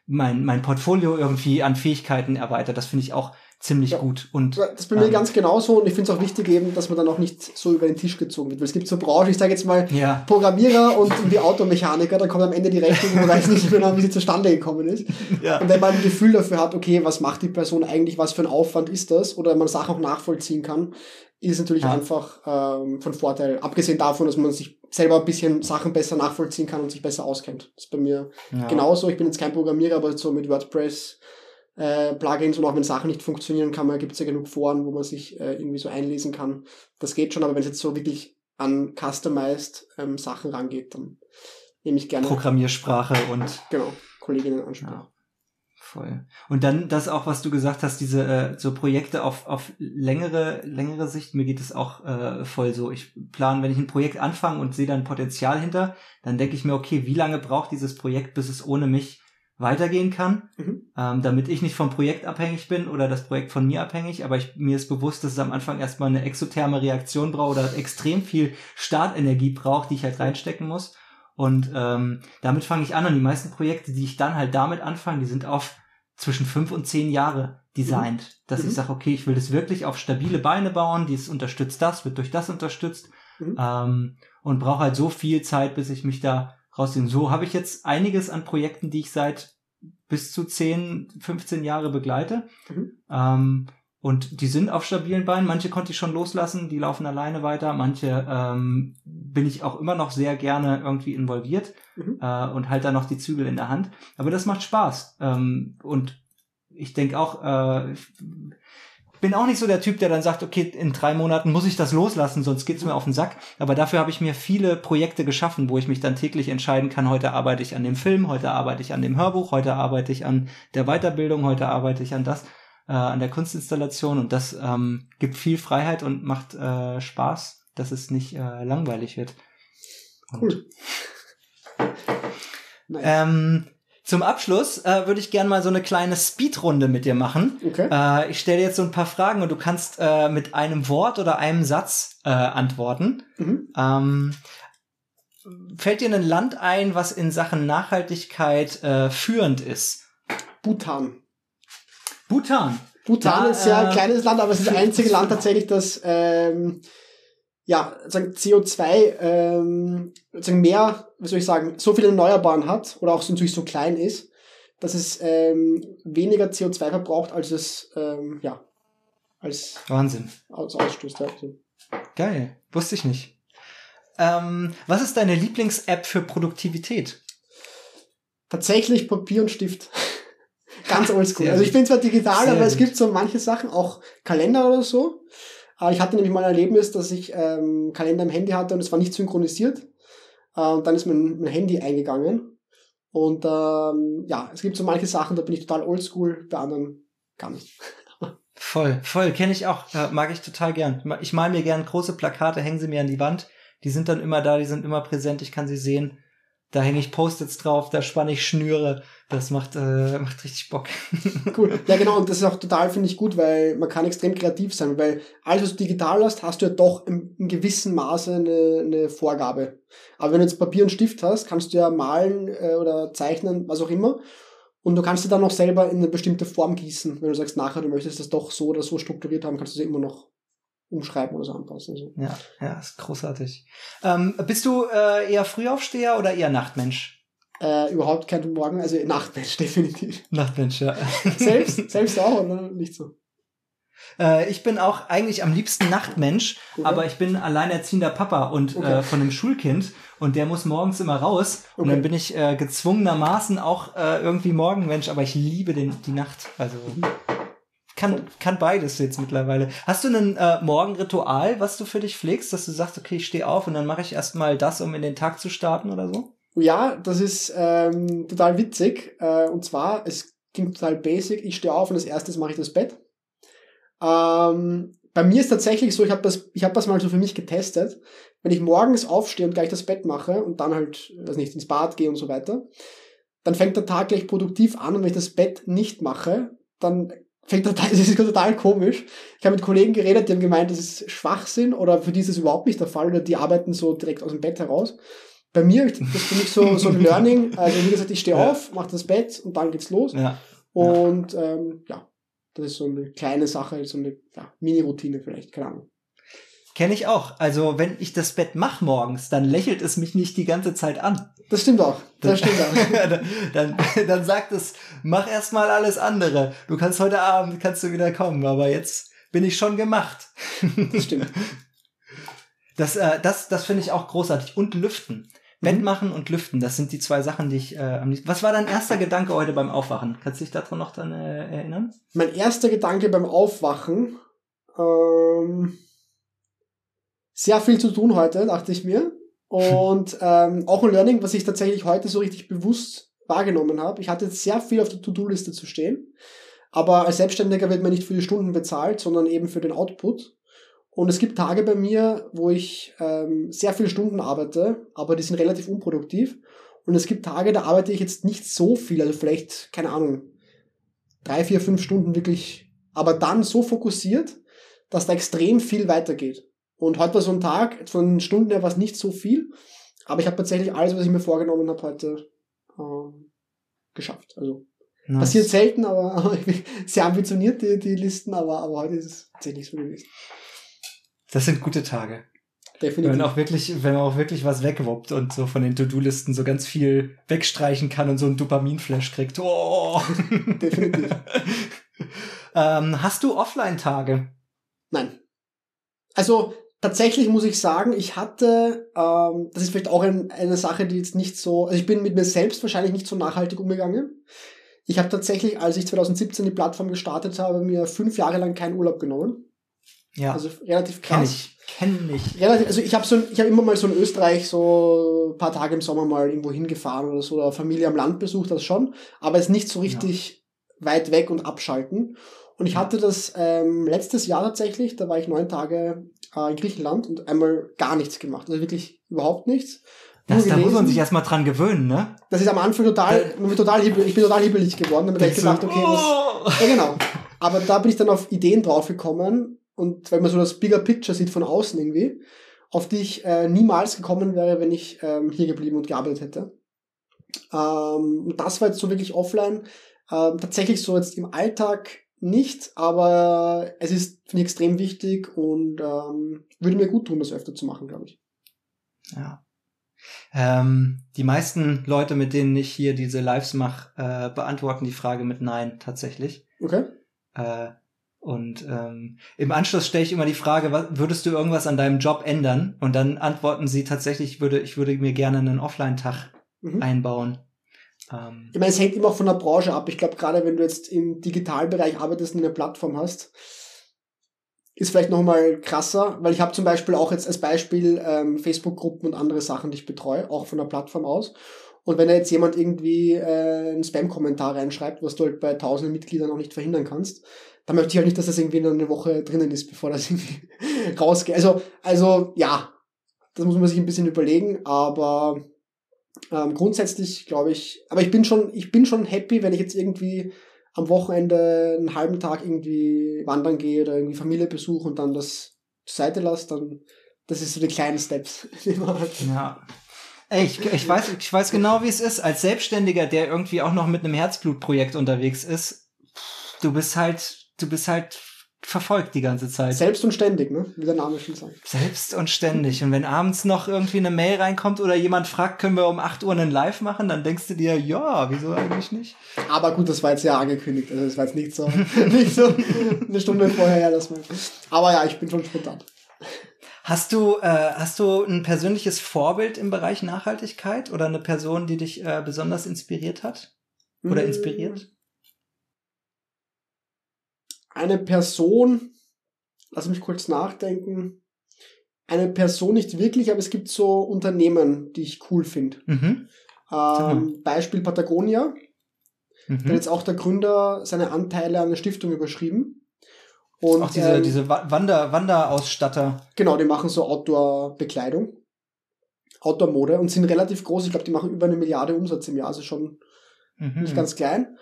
mein mein Portfolio irgendwie an Fähigkeiten erweitert. Das finde ich auch ziemlich Ja. gut und Das ist bei mir Ähm. ganz genauso und ich finde es auch wichtig eben, dass man dann auch nicht so über den Tisch gezogen wird. Weil es gibt so Branchen, ich sage jetzt mal ja, Programmierer und die Automechaniker, dann kommt am Ende die Rechnung und man weiß nicht genau, wie sie zustande gekommen ist. ja. Und wenn man ein Gefühl dafür hat, okay, was macht die Person eigentlich, was für ein Aufwand ist das, oder man Sachen auch nachvollziehen kann, ist natürlich Ja. einfach ähm, von Vorteil. Abgesehen davon, dass man sich selber ein bisschen Sachen besser nachvollziehen kann und sich besser auskennt. Das ist bei mir ja. genauso. Ich bin jetzt kein Programmierer, aber so mit WordPress, äh, Plugins und auch wenn Sachen nicht funktionieren kann, gibt es ja genug Foren, wo man sich äh, irgendwie so einlesen kann. Das geht schon, aber wenn es jetzt so wirklich an customized ähm, Sachen rangeht, dann nehme ich gerne Programmiersprache und genau, Kolleginnen in Anspruch. Ja, voll. Und dann das auch, was du gesagt hast, diese äh, so Projekte auf, auf längere, längere Sicht, mir geht es auch äh, voll so. Ich plane, wenn ich ein Projekt anfange und sehe dann Potenzial hinter, dann denke ich mir, okay, wie lange braucht dieses Projekt, bis es ohne mich weitergehen kann, Mhm. ähm, damit ich nicht vom Projekt abhängig bin oder das Projekt von mir abhängig, aber ich, mir ist bewusst, dass es am Anfang erstmal eine exotherme Reaktion braucht oder extrem viel Startenergie braucht, die ich halt reinstecken muss. Und ähm, damit fange ich an und die meisten Projekte, die ich dann halt damit anfange, die sind auf zwischen fünf und zehn Jahre designt. Dass Mhm. ich sage, okay, ich will das wirklich auf stabile Beine bauen, dies unterstützt das, wird durch das unterstützt Mhm. ähm, und brauche halt so viel Zeit, bis ich mich da rausziehe. So habe ich jetzt einiges an Projekten, die ich seit bis zu 10, 15 Jahre begleite. Mhm. Ähm, und die sind auf stabilen Beinen. Manche konnte ich schon loslassen, die laufen alleine weiter. Manche ähm, bin ich auch immer noch sehr gerne irgendwie involviert Mhm. äh, und halt da noch die Zügel in der Hand. Aber das macht Spaß. Ähm, und ich denke auch, äh, bin auch nicht so der Typ, der dann sagt, okay, in drei Monaten muss ich das loslassen, sonst geht's mir auf den Sack. Aber dafür habe ich mir viele Projekte geschaffen, wo ich mich dann täglich entscheiden kann, heute arbeite ich an dem Film, heute arbeite ich an dem Hörbuch, heute arbeite ich an der Weiterbildung, heute arbeite ich an das, äh, an der Kunstinstallation und das ähm, gibt viel Freiheit und macht äh, Spaß, dass es nicht äh, langweilig wird. Und Cool. Nice. ähm, zum Abschluss äh, würde ich gerne mal so eine kleine Speedrunde mit dir machen. okay. Äh, ich stelle jetzt so ein paar Fragen und du kannst äh, mit einem Wort oder einem Satz äh, antworten. Mhm. Ähm, fällt dir ein Land ein, was in Sachen Nachhaltigkeit äh, führend ist? Bhutan. Bhutan. Bhutan Da, ist ja ein äh, kleines Land, aber es ist das einzige Land tatsächlich, das ähm, ja, sagen CO2 ähm, sagen mehr, wie soll ich sagen, so viele Erneuerbaren hat oder auch so natürlich so klein ist, dass es ähm, weniger CO2 verbraucht, als es ähm, ja als Wahnsinn. aus ausstößt. Ja. Geil. Wusste ich nicht. Ähm, was ist deine Lieblings-App für Produktivität? tatsächlich Papier und Stift. Ganz oldschool. Also ich bin zwar digital, Sehr aber es gibt so manche Sachen, auch Kalender oder so. Aber ich hatte nämlich mal ein Erlebnis, dass ich ähm, Kalender im Handy hatte und es war nicht synchronisiert. Äh, und dann ist mein, mein Handy eingegangen. Und ähm, ja, es gibt so manche Sachen, da bin ich total oldschool, bei anderen gar nicht. Voll, voll, kenne ich auch, äh, mag ich total gern. Ich mal mir gern große Plakate, hänge sie mir an die Wand. Die sind dann immer da, die sind immer präsent, ich kann sie sehen. Da hänge ich Post-its drauf, da spanne ich Schnüre. Das macht, äh, macht richtig Bock. Cool. Ja, genau, und das ist auch total, finde ich, gut, weil man kann extrem kreativ sein, weil alles, was du digital hast, hast du ja doch im, in gewissem Maße eine, eine Vorgabe. Aber wenn du jetzt Papier und Stift hast, kannst du ja malen äh, oder zeichnen, was auch immer. Und du kannst dir dann noch selber in eine bestimmte Form gießen. Wenn du sagst, nachher, du möchtest das doch so oder so strukturiert haben, kannst du sie immer noch umschreiben oder so anpassen. Also. Ja, ja, ist großartig. Ähm, bist du äh, eher Frühaufsteher oder eher Nachtmensch? Äh, überhaupt kein Morgen, also Nachtmensch, definitiv. Nachtmensch, ja. Selbst, selbst auch, oder nicht so? Äh, ich bin auch eigentlich am liebsten Nachtmensch, Okay. aber ich bin alleinerziehender Papa und Okay. äh, von einem Schulkind und der muss morgens immer raus und Okay. dann bin ich äh, gezwungenermaßen auch äh, irgendwie Morgenmensch, aber ich liebe den, die Nacht. Also kann, kann beides jetzt mittlerweile. Hast du ein äh, Morgenritual, was du für dich pflegst, dass du sagst, okay, ich stehe auf und dann mache ich erstmal das, um in den Tag zu starten oder so? Ja, das ist ähm, total witzig. Äh, und zwar, es klingt total basic. Ich stehe auf und als erstes mache ich das Bett. Ähm, bei mir ist tatsächlich so, ich habe das, ich habe das mal so für mich getestet. Wenn ich morgens aufstehe und gleich das Bett mache und dann halt, weiß nicht, ins Bad gehe und so weiter, dann fängt der Tag gleich produktiv an und wenn ich das Bett nicht mache, dann fängt Tag, das ist total komisch. Ich habe mit Kollegen geredet, die haben gemeint, das ist Schwachsinn oder für die ist das überhaupt nicht der Fall oder die arbeiten so direkt aus dem Bett heraus. Bei mir, das ist für mich so, so ein Learning. Also wie gesagt, ich stehe Ja. auf, mache das Bett und dann geht's los. Ja. Und ähm, ja, das ist so eine kleine Sache, so eine ja, Mini-Routine vielleicht, keine Ahnung. Kenne ich auch. Also wenn ich das Bett mache morgens, dann lächelt es mich nicht die ganze Zeit an. Das stimmt auch. Das stimmt auch. dann, dann, sagt es, mach erstmal alles andere. Du kannst heute Abend, kannst du wieder kommen, aber jetzt bin ich schon gemacht. Das stimmt. Das, äh, das, das finde ich auch großartig. Und lüften. Bett Mhm. machen und lüften, das sind die zwei Sachen, die ich äh, am liebsten. Was war dein erster Gedanke heute beim Aufwachen? Kannst du dich daran noch dann äh, erinnern? Mein erster Gedanke beim Aufwachen, ähm, sehr viel zu tun heute, dachte ich mir. Und ähm, auch ein Learning, was ich tatsächlich heute so richtig bewusst wahrgenommen habe. Ich hatte sehr viel auf der To-Do-Liste zu stehen. Aber als Selbstständiger wird man nicht für die Stunden bezahlt, sondern eben für den Output. Und es gibt Tage bei mir, wo ich ähm, sehr viele Stunden arbeite, aber die sind relativ unproduktiv. Und es gibt Tage, da arbeite ich jetzt nicht so viel, also vielleicht, keine Ahnung, drei, vier, fünf Stunden wirklich, aber dann so fokussiert, dass da extrem viel weitergeht. Und heute war so ein Tag, von den Stunden her war es nicht so viel, aber ich habe tatsächlich alles, was ich mir vorgenommen habe, heute ähm, geschafft. Also Nice. passiert selten, aber, sehr ambitioniert, die, die Listen, aber, aber heute ist es tatsächlich so gewesen. Das sind gute Tage. Wenn Definitiv. man auch wirklich, wenn man auch wirklich was wegwoppt und so von den To-Do-Listen so ganz viel wegstreichen kann und so einen Dopaminflash kriegt. Oh. Definitiv. ähm, hast du Offline-Tage? Nein. Also, tatsächlich muss ich sagen, ich hatte, ähm, das ist vielleicht auch ein, eine Sache, die jetzt nicht so, also ich bin mit mir selbst wahrscheinlich nicht so nachhaltig umgegangen. Ich habe tatsächlich, als ich 2017 die Plattform gestartet habe, mir fünf Jahre lang keinen Urlaub genommen. Ja. Also relativ kenn krass. ich. Kenn ich. Relativ, also ich habe so, ich habe immer mal so in Österreich so ein paar Tage im Sommer mal irgendwo hingefahren oder so, oder Familie am Land besucht, das schon, aber es nicht so richtig weit weg und abschalten. Und ich hatte das ähm, letztes Jahr tatsächlich, da war ich neun Tage äh, in Griechenland und einmal gar nichts gemacht, also wirklich überhaupt nichts. Das, da muss man sich erstmal dran gewöhnen, ne? Das ist am Anfang total, wird total hibbel, ich bin total hibbelig geworden, damit ich gedacht, okay, was, oh. ja, genau. Aber da bin ich dann auf Ideen draufgekommen und weil man so das Bigger Picture sieht von außen irgendwie, auf die ich äh, niemals gekommen wäre, wenn ich ähm, hier geblieben und gearbeitet hätte. Ähm, und das war jetzt so wirklich offline. Ähm, tatsächlich so jetzt im Alltag nicht, aber es ist finde ich, extrem wichtig und ähm, würde mir gut tun, das öfter zu machen, glaube ich. Ja. Ähm, die meisten Leute, mit denen ich hier diese Lives mache, äh, beantworten die Frage mit Nein tatsächlich. Okay? Äh, und ähm, im Anschluss stelle ich immer die Frage, was, würdest du irgendwas an deinem Job ändern? Und dann antworten sie tatsächlich, ich würde, ich würde mir gerne einen Offline-Tag Mhm. einbauen. Ähm, Ich meine, es hängt immer auch von der Branche ab. Ich glaube, gerade wenn du jetzt im Digitalbereich arbeitest und eine Plattform hast, ist vielleicht nochmal krasser, weil ich habe zum Beispiel auch jetzt als Beispiel ähm, Facebook-Gruppen und andere Sachen, die ich betreue, auch von der Plattform aus. Und wenn da jetzt jemand irgendwie äh, einen Spam-Kommentar reinschreibt, was du halt bei tausenden Mitgliedern auch nicht verhindern kannst, dann möchte ich halt nicht, dass das irgendwie noch eine Woche drinnen ist, bevor das irgendwie rausgeht. Also, also ja, das muss man sich ein bisschen überlegen, aber ähm, grundsätzlich glaube ich, aber ich bin schon, ich bin schon happy, wenn ich jetzt irgendwie am Wochenende einen halben Tag irgendwie wandern gehe oder irgendwie Familie besuche und dann das zur Seite lasse, dann das ist so die kleinen Steps, die man halt. Ja. Ey, ich, ich, weiß, ich weiß genau, wie es ist, als Selbstständiger, der irgendwie auch noch mit einem Herzblutprojekt unterwegs ist. Du bist halt, du bist halt verfolgt die ganze Zeit. Selbst und ständig, ne? Wie der Name schon sagt. Selbst und ständig. Und wenn abends noch irgendwie eine Mail reinkommt oder jemand fragt, können wir um 8 Uhr einen Live machen, dann denkst du dir, ja, wieso eigentlich nicht? Aber gut, das war jetzt ja angekündigt. Also das war jetzt nicht so, nicht so eine Stunde vorher, ja, das mal. Aber ja, ich bin schon spontan. Hast du, äh, hast du ein persönliches Vorbild im Bereich Nachhaltigkeit oder eine Person, die dich äh, besonders inspiriert hat? Oder Mm, inspiriert? Eine Person, lass mich kurz nachdenken. Eine Person nicht wirklich, aber es gibt so Unternehmen, die ich cool finde. Mhm. Ähm, Beispiel Patagonia. Da hat mhm. jetzt auch der Gründer seine Anteile an eine Stiftung überschrieben. Und Auch diese, ähm, diese Wa- Wander, Wanderausstatter. Genau, die machen so Outdoor-Bekleidung, Outdoor-Mode und sind relativ groß. Ich glaube, die machen über eine Milliarde Umsatz im Jahr, also schon Mhm. nicht ganz klein.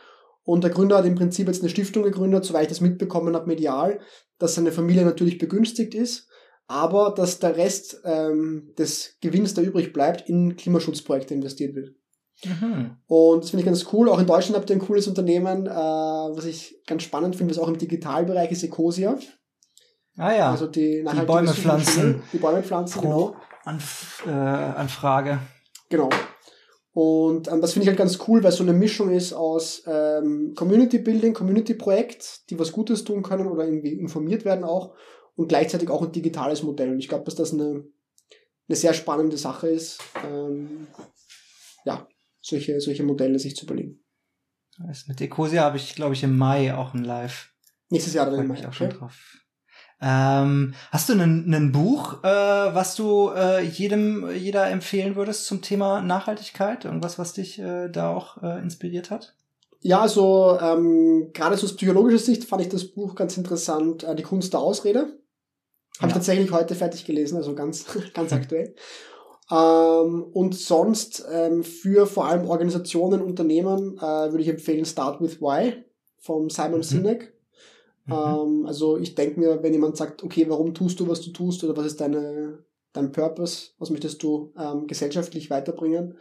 Und der Gründer hat im Prinzip jetzt eine Stiftung gegründet, soweit ich das mitbekommen habe, medial, dass seine Familie natürlich begünstigt ist, aber dass der Rest ähm, des Gewinns, der übrig bleibt, in Klimaschutzprojekte investiert wird. Mhm. Und das finde ich ganz cool. Auch in Deutschland habt ihr ein cooles Unternehmen, äh, was ich ganz spannend finde, was auch im Digitalbereich ist, Ecosia. Ah ja, Also die, nachhaltige Bäume pflanzen. Die Bäume pflanzen, genau. Anf äh, Anfrage. Genau. Und ähm, das finde ich halt ganz cool, weil so eine Mischung ist aus ähm, Community Building, Community Projekt, die was Gutes tun können oder irgendwie informiert werden auch und gleichzeitig auch ein digitales Modell. Und ich glaube, dass das eine, eine sehr spannende Sache ist, ähm, ja, solche, solche Modelle sich zu überlegen. Mit Ecosia habe ich, glaube ich, im Mai auch ein Live. Nächstes Jahr dann im Mai. auch schon Okay? drauf. Ähm, hast du ein Buch, äh, was du äh, jedem, jeder empfehlen würdest zum Thema Nachhaltigkeit? Irgendwas, was dich äh, da auch äh, inspiriert hat? Ja, also ähm, gerade so aus psychologischer Sicht fand ich das Buch ganz interessant, äh, Die Kunst der Ausrede. Habe Ja. ich tatsächlich heute fertig gelesen, also ganz, ganz aktuell. Ähm, und sonst ähm, für vor allem Organisationen, Unternehmen äh, würde ich empfehlen Start with Why vom Simon Mhm. Sinek. Mhm. Ähm, also ich denke mir, wenn jemand sagt, okay, warum tust du, was du tust oder was ist deine, dein Purpose, was möchtest du ähm, gesellschaftlich weiterbringen,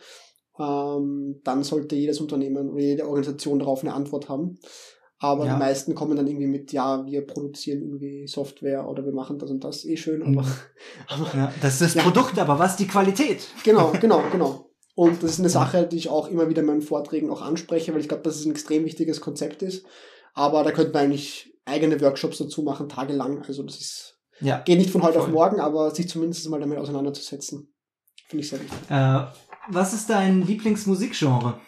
ähm, dann sollte jedes Unternehmen oder jede Organisation darauf eine Antwort haben. Aber Ja. die meisten kommen dann irgendwie mit, ja, wir produzieren irgendwie Software oder wir machen das und das, eh schön, aber, aber Ja, das ist das Ja. Produkt, aber was die Qualität? genau, genau, genau. Und das ist eine Sache, die ich auch immer wieder in meinen Vorträgen auch anspreche, weil ich glaube, dass es ein extrem wichtiges Konzept ist. Aber da könnte man eigentlich eigene Workshops dazu machen, tagelang. Also das ist, Ja. Geht nicht von heute Voll. auf morgen, aber sich zumindest mal damit auseinanderzusetzen, finde ich sehr wichtig. Äh, was ist dein Lieblingsmusikgenre?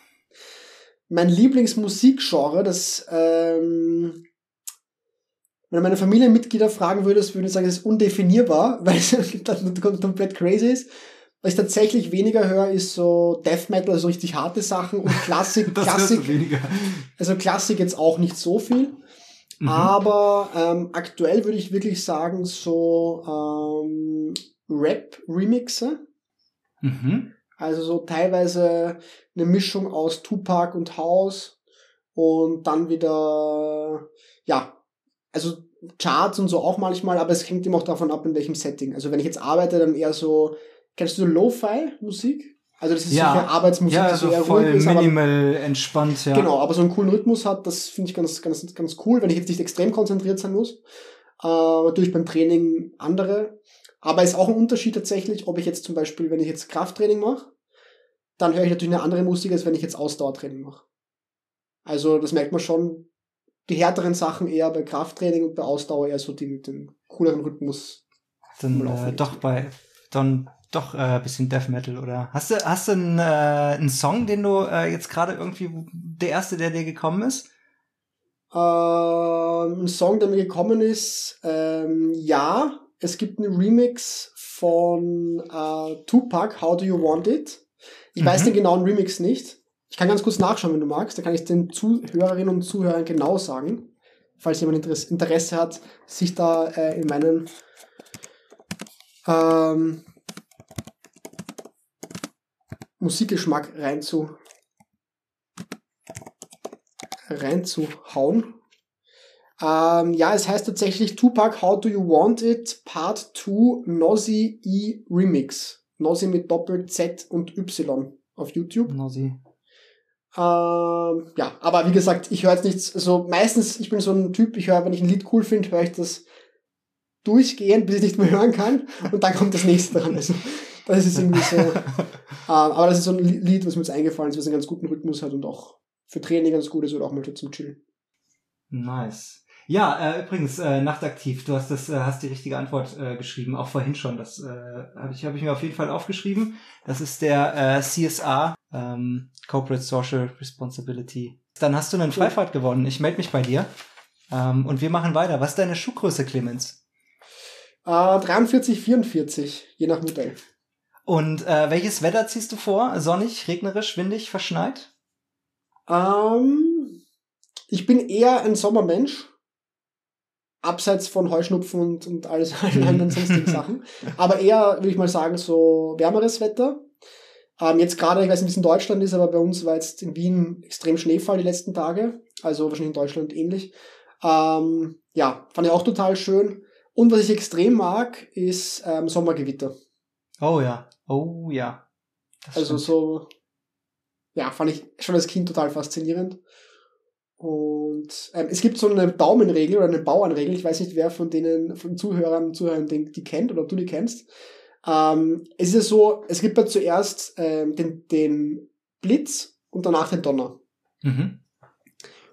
Mein Lieblingsmusikgenre, das, ähm, wenn du meine Familienmitglieder fragen würdest, würde ich sagen, es ist undefinierbar, weil es komplett crazy ist. Was ich tatsächlich weniger höre, ist so Death Metal, also richtig harte Sachen und Klassik, Klassik, weniger. also Klassik jetzt auch nicht so viel. Mhm. Aber ähm, aktuell würde ich wirklich sagen, so ähm, Rap-Remixe. Mhm. Also so teilweise eine Mischung aus Tupac und House und dann wieder, ja, also Charts und so auch manchmal, aber es hängt immer auch davon ab, in welchem Setting. Also wenn ich jetzt arbeite, dann eher so, kennst du Lo-Fi-Musik? Also das ist Ja. so für Arbeitsmusik, Ja, die also so eher voll ruhig ist, aber minimal entspannt, ja. Genau, aber so einen coolen Rhythmus hat, das finde ich ganz, ganz, ganz cool, wenn ich jetzt nicht extrem konzentriert sein muss. Äh, natürlich beim Training andere. Aber ist auch ein Unterschied tatsächlich, ob ich jetzt zum Beispiel, wenn ich jetzt Krafttraining mache, dann höre ich natürlich eine andere Musik, als wenn ich jetzt Ausdauertraining mache. Also das merkt man schon, die härteren Sachen eher bei Krafttraining und bei Ausdauer eher so die mit dem cooleren Rhythmus. Dann äh, doch bei dann doch äh, ein bisschen Death Metal oder hast du hast du einen, äh, einen Song, den du äh, jetzt gerade irgendwie der erste, der dir gekommen ist? Ähm, ein Song, der mir gekommen ist, ähm, ja, es gibt einen Remix von äh, Tupac, How Do You Want It? Ich weiß Mhm. den genauen Remix nicht. Ich kann ganz kurz nachschauen, wenn du magst. Da kann ich den Zuhörerinnen und Zuhörern genau sagen, falls jemand Interesse, Interesse hat, sich da äh, in meinen ähm, Musikgeschmack reinzu reinzuhauen. Ähm, ja, es heißt tatsächlich Tupac How Do You Want It Part 2 Nosy E Remix. Nosy mit Doppel Z und Y auf YouTube. Nosy. Ähm, ja, aber wie gesagt, ich höre jetzt nichts, also meistens, ich bin so ein Typ, ich höre, wenn ich ein Lied cool finde, höre ich das durchgehend, bis ich nicht mehr hören kann und dann kommt das nächste dran. Also, das ist irgendwie so. ähm, aber das ist so ein Lied, was mir jetzt eingefallen ist, was einen ganz guten Rhythmus hat und auch für Training ganz gut ist oder auch mal zum Chillen. Nice. Ja, äh, übrigens, äh, nachtaktiv, du hast das, äh, hast die richtige Antwort äh, geschrieben, auch vorhin schon. Das äh, habe ich, hab ich mir auf jeden Fall aufgeschrieben. Das ist der äh, CSA, ähm, Corporate Social Responsibility. Dann hast du einen Freifahrt gewonnen. Ich melde mich bei dir. Ähm, und wir machen weiter. Was ist deine Schuhgröße, Clemens? Äh, 43, 44, je nach Modell. Und äh, welches Wetter ziehst du vor? Sonnig, regnerisch, windig, verschneit? Ähm, ich bin eher ein Sommermensch. Abseits von Heuschnupfen und, und alles anderen sonstigen Sachen. Aber eher, würde ich mal sagen, so wärmeres Wetter. Ähm, jetzt gerade, ich weiß nicht, wie es in Deutschland ist, aber bei uns war jetzt in Wien extrem Schneefall die letzten Tage. Also wahrscheinlich in Deutschland ähnlich. Ähm, ja, fand ich auch total schön. Und was ich extrem mag, ist ähm, Sommergewitter. Oh ja. Oh ja. Das Also stimmt. so, ja, fand ich schon als Kind total faszinierend. Und ähm, es gibt so eine Daumenregel oder eine Bauernregel, ich weiß nicht, wer von denen, von Zuhörern und Zuhörern den, die kennt oder ob du die kennst. Ähm, es ist ja so, es gibt ja zuerst ähm, den, den Blitz und danach den Donner. Mhm.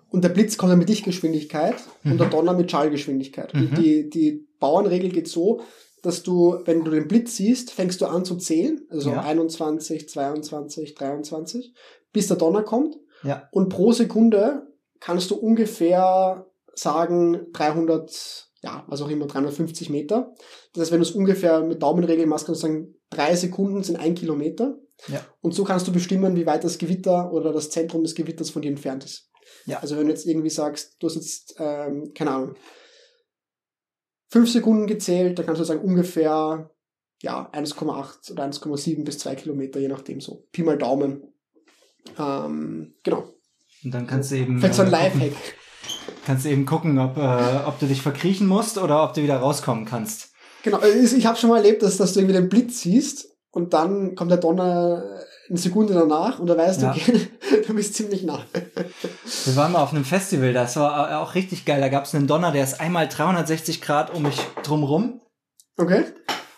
Und der Blitz kommt dann mit Lichtgeschwindigkeit und der Mhm. Donner mit Schallgeschwindigkeit. Mhm. Und die, die Bauernregel geht so, dass du, wenn du den Blitz siehst, fängst du an zu zählen, also Ja. 21, 22, 23, bis der Donner kommt. Ja. Und pro Sekunde kannst du ungefähr sagen 300, ja, was auch immer, 350 Meter. Das heißt, wenn du es ungefähr mit Daumenregel machst, kannst du sagen, drei Sekunden sind ein Kilometer. Ja. Und so kannst du bestimmen, wie weit das Gewitter oder das Zentrum des Gewitters von dir entfernt ist. Ja. Also wenn du jetzt irgendwie sagst, du hast jetzt, ähm, keine Ahnung, fünf Sekunden gezählt, dann kannst du sagen ungefähr ja, 1,8 oder 1,7 bis 2 Kilometer, je nachdem so. Pi mal Daumen. Ähm, genau. Und dann kannst du eben. Vielleicht so ein äh, Lifehack. Kannst du eben gucken, ob, äh, ob du dich verkriechen musst oder ob du wieder rauskommen kannst. Genau, also ich habe schon mal erlebt, dass, dass du irgendwie den Blitz siehst und dann kommt der Donner eine Sekunde danach und da weißt du, Ja. okay, du bist ziemlich nah. Wir waren mal auf einem Festival, das war äh, auch richtig geil. Da gab es einen Donner, der ist einmal 360 Grad um mich drumrum. Okay?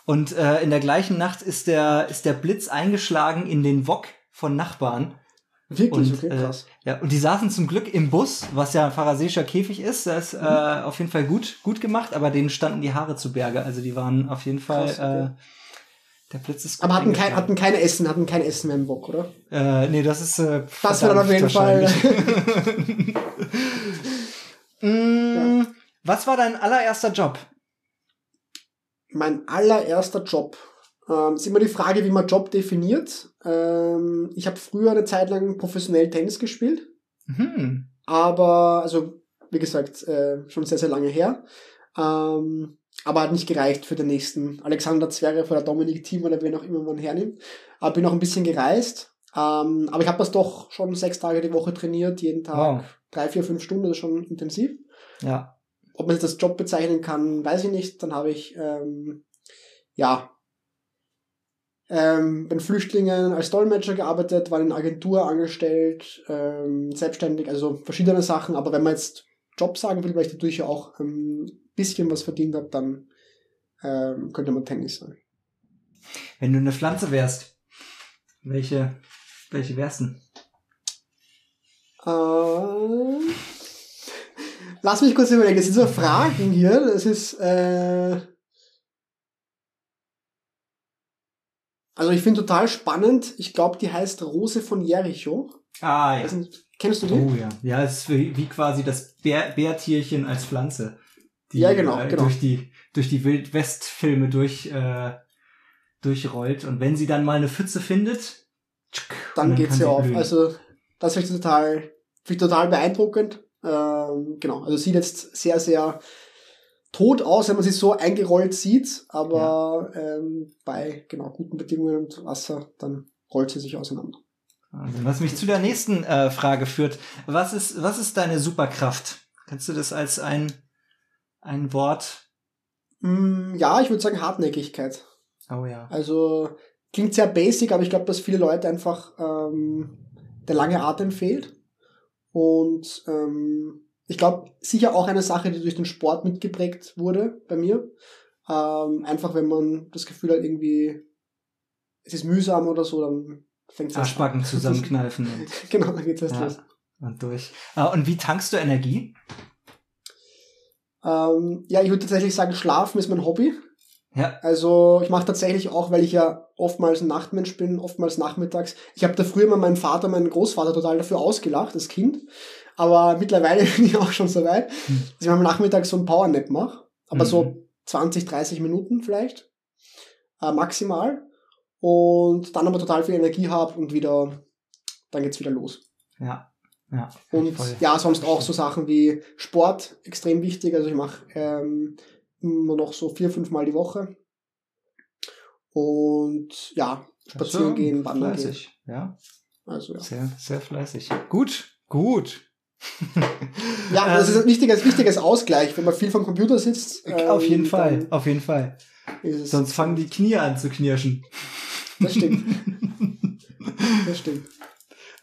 Und äh, in der gleichen Nacht ist der, ist der Blitz eingeschlagen in den Wok von Nachbarn. Wirklich? Und, okay, äh, krass. Ja, und die saßen zum Glück im Bus, was ja ein pharasäischer Käfig ist. Das ist Mhm. äh, auf jeden Fall gut, gut gemacht, aber denen standen die Haare zu Berge. Also die waren auf jeden Fall. Krass, okay. äh, der Blitz ist gut Aber hatten kein, hatten keine Essen, hatten kein Essen mehr im Bock, oder? Äh, nee, das ist. Äh, Das wäre dann auf jeden Fall. mm, Was war dein allererster Job? mein allererster Job. Ähm, ist immer die Frage, wie man Job definiert. Ähm, ich habe früher eine Zeit lang professionell Tennis gespielt, Hm. aber, also, wie gesagt, äh, schon sehr, sehr lange her. Ähm, aber hat nicht gereicht für den nächsten Alexander Zverev oder Dominik Thiem oder wen auch immer man hernimmt. Aber bin auch ein bisschen gereist. Ähm, aber ich habe das doch schon sechs Tage die Woche trainiert, jeden Tag Wow. drei, vier, fünf Stunden, das ist schon intensiv. Ja. Ob man das als Job bezeichnen kann, weiß ich nicht. Dann habe ich, ähm, ja, ähm, bei den Flüchtlingen als Dolmetscher gearbeitet, war in Agentur angestellt, ähm, selbstständig, also verschiedene Sachen. Aber wenn man jetzt Job sagen will, weil ich dadurch ja auch ein bisschen was verdient habe, dann ähm, könnte man Tennis sagen. Wenn du eine Pflanze wärst, welche, welche wärst du? Äh, lass mich kurz überlegen. Das sind so Fragen hier. Das ist. Äh, also ich finde total spannend. Ich glaube, die heißt Rose von Jericho. Ah, Weiß nicht, kennst du die? Oh ja. Ja, es ist wie, wie quasi das Bär, Bärtierchen als Pflanze. Die, Ja, genau, äh, genau. Durch die, durch die Wildwest-Filme durch, äh, durchrollt. Und wenn sie dann mal eine Pfütze findet, tschuk, Dann und geht's ja sie auf. blühen. Also das finde ich total, finde ich total beeindruckend. Ähm, genau. Also sieht jetzt sehr, sehr tot aus, wenn man sie so eingerollt sieht. Aber ähm, bei genau guten Bedingungen und Wasser, dann rollt sie sich auseinander. Also, was mich zu der nächsten äh, Frage führt. Was ist, was ist deine Superkraft? Kannst du das als ein, ein Wort? Mm, ja, ich würde sagen Hartnäckigkeit. Oh ja. Also klingt sehr basic, aber ich glaube, dass viele Leute einfach ähm, der lange Atem fehlt. Und ähm, ich glaube, sicher auch eine Sache, die durch den Sport mitgeprägt wurde bei mir. Ähm, einfach wenn man das Gefühl hat, irgendwie, es ist mühsam oder so, dann fängt es Arschbacken zusammenkneifen und, genau, dann geht's erst ja, los. und durch. Ah, und wie tankst du Energie? Ähm, ja, ich würde tatsächlich sagen, Schlafen ist mein Hobby. Ja. Also ich mache tatsächlich auch, weil ich ja oftmals ein Nachtmensch bin, oftmals nachmittags. Ich habe da früher mal meinen Vater, meinen Großvater total dafür ausgelacht, das Kind. Aber mittlerweile bin ich auch schon so weit, Hm. dass ich mal nachmittags so ein Powernap mache. Aber Mhm. so 20, 30 Minuten vielleicht. Äh, maximal. Und dann aber total viel Energie habe und wieder, dann geht's wieder los. Ja. Ja. Und voll. ja, sonst auch so Sachen wie Sport, extrem wichtig. Also ich mache ähm, immer noch so vier, fünf Mal die Woche. Und ja, spazieren so, gehen, wandern gehen. Fleißig. Ja. Also ja. Sehr, sehr fleißig. Gut, gut. Ja, das Ähm, ist ein wichtiges, wichtiges Ausgleich, wenn man viel vom Computer sitzt. auf ähm, jeden Fall, dann auf jeden Fall. Sonst fangen die Knie an zu knirschen. Das stimmt, das stimmt.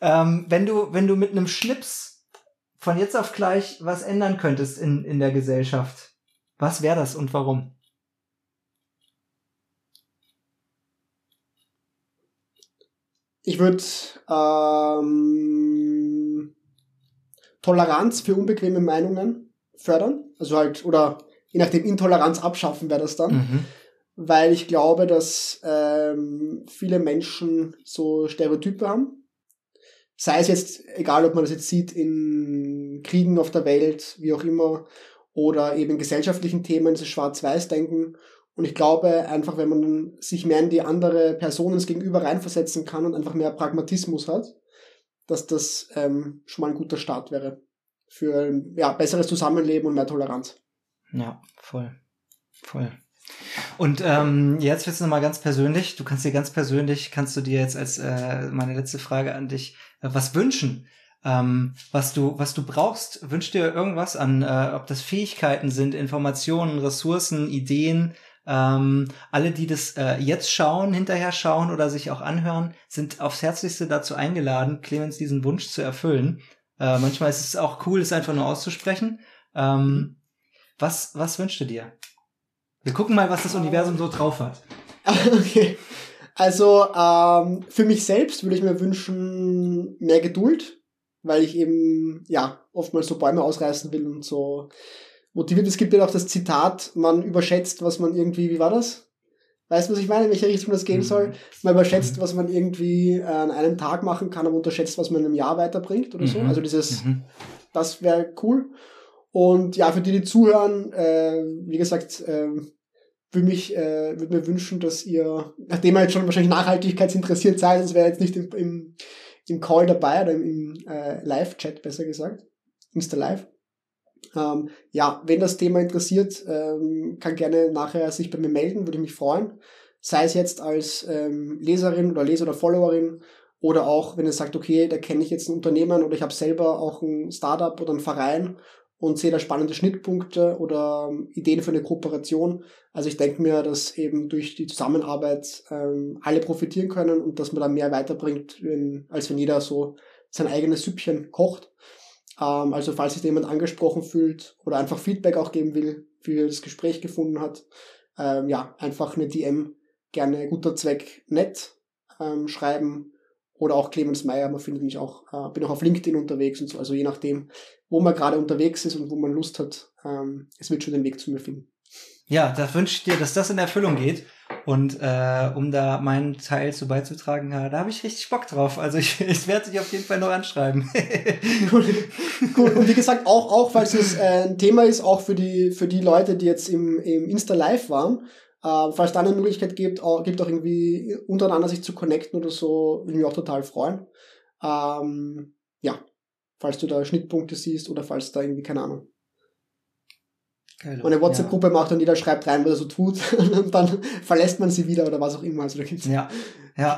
Ähm, wenn du, wenn du mit einem Schnips von jetzt auf gleich was ändern könntest in, in der Gesellschaft, was wäre das und warum? Ich würde ähm, Toleranz für unbequeme Meinungen fördern. Also halt, oder je nachdem Intoleranz abschaffen wäre das dann. Mhm. weil ich glaube, dass ähm, viele Menschen so Stereotype haben. Sei es jetzt, egal ob man das jetzt sieht in Kriegen auf der Welt, wie auch immer, oder eben gesellschaftlichen Themen, das Schwarz-Weiß-Denken. Und ich glaube einfach, wenn man sich mehr in die andere Person Gegenüber reinversetzen kann und einfach mehr Pragmatismus hat, dass das ähm, schon mal ein guter Start wäre für ja, besseres Zusammenleben und mehr Toleranz. Ja, voll. Voll. Und ähm, jetzt wird's nochmal ganz persönlich. Du kannst dir ganz persönlich, kannst du dir jetzt als äh, meine letzte Frage an dich äh, was wünschen, ähm, was du was du brauchst. Wünsch dir irgendwas an, äh, ob das Fähigkeiten sind, Informationen, Ressourcen, Ideen. Ähm, alle, die das äh, jetzt schauen, hinterher schauen oder sich auch anhören, sind aufs Herzlichste dazu eingeladen, Clemens diesen Wunsch zu erfüllen. Äh, manchmal ist es auch cool, es einfach nur auszusprechen. Ähm, was, was wünschst du dir? Wir gucken mal, was das Universum so drauf hat. okay. Also ähm, für mich selbst würde ich mir wünschen mehr Geduld, weil ich eben ja oftmals so Bäume ausreißen will und so motiviert. Es gibt ja auch das Zitat, man überschätzt, was man irgendwie, wie war das? Weißt du, was ich meine, in welche Richtung das gehen soll? Mhm. Man überschätzt, was man irgendwie äh, an einem Tag machen kann, aber unterschätzt, was man in einem Jahr weiterbringt oder so. Mhm. Also dieses, Mhm. das wäre cool. Und ja, für die, die zuhören, äh, wie gesagt, äh, würde mich, äh, würde mir wünschen, dass ihr, nachdem ihr jetzt schon wahrscheinlich nachhaltigkeitsinteressiert seid, sonst wäre jetzt nicht im, im, im Call dabei oder im, im äh, Live-Chat, besser gesagt, Insta Live. Ähm, ja, wenn das Thema interessiert, ähm, kann gerne nachher sich bei mir melden, würde mich freuen. Sei es jetzt als ähm, Leserin oder Leser oder Followerin oder auch, wenn ihr sagt, okay, da kenne ich jetzt ein Unternehmen oder ich habe selber auch ein Startup oder einen Verein und sehe da spannende Schnittpunkte oder ähm, Ideen für eine Kooperation. Also ich denke mir, dass eben durch die Zusammenarbeit ähm, alle profitieren können und dass man da mehr weiterbringt, wenn, als wenn jeder so sein eigenes Süppchen kocht. Ähm, also falls sich jemand angesprochen fühlt oder einfach Feedback auch geben will, wie er das Gespräch gefunden hat, ähm, ja, einfach eine DM, gerne guter Zweck nett ähm, schreiben oder auch Clemens Meyer, man findet mich auch, äh, bin auch auf LinkedIn unterwegs und so, also je nachdem, wo man gerade unterwegs ist und wo man Lust hat, ähm, es wird schon den Weg zu mir finden. Ja, da wünsche ich dir, dass das in Erfüllung geht. Und äh, um da meinen Teil zu beizutragen, da habe ich richtig Bock drauf. Also ich, ich werde dich auf jeden Fall noch anschreiben. Cool. cool. Und wie gesagt, auch, auch falls es äh, ein Thema ist, auch für die, für die Leute, die jetzt im, im Insta Live waren, äh, falls da eine Möglichkeit gibt, auch, gibt auch irgendwie untereinander sich zu connecten oder so, würde ich mich auch total freuen. Ähm, ja, falls du da Schnittpunkte siehst oder falls da irgendwie, keine Ahnung, Geil. man eine WhatsApp-Gruppe macht und jeder schreibt rein, was er so tut und dann verlässt man sie wieder oder was auch immer. Also da gibt's Ja, ja.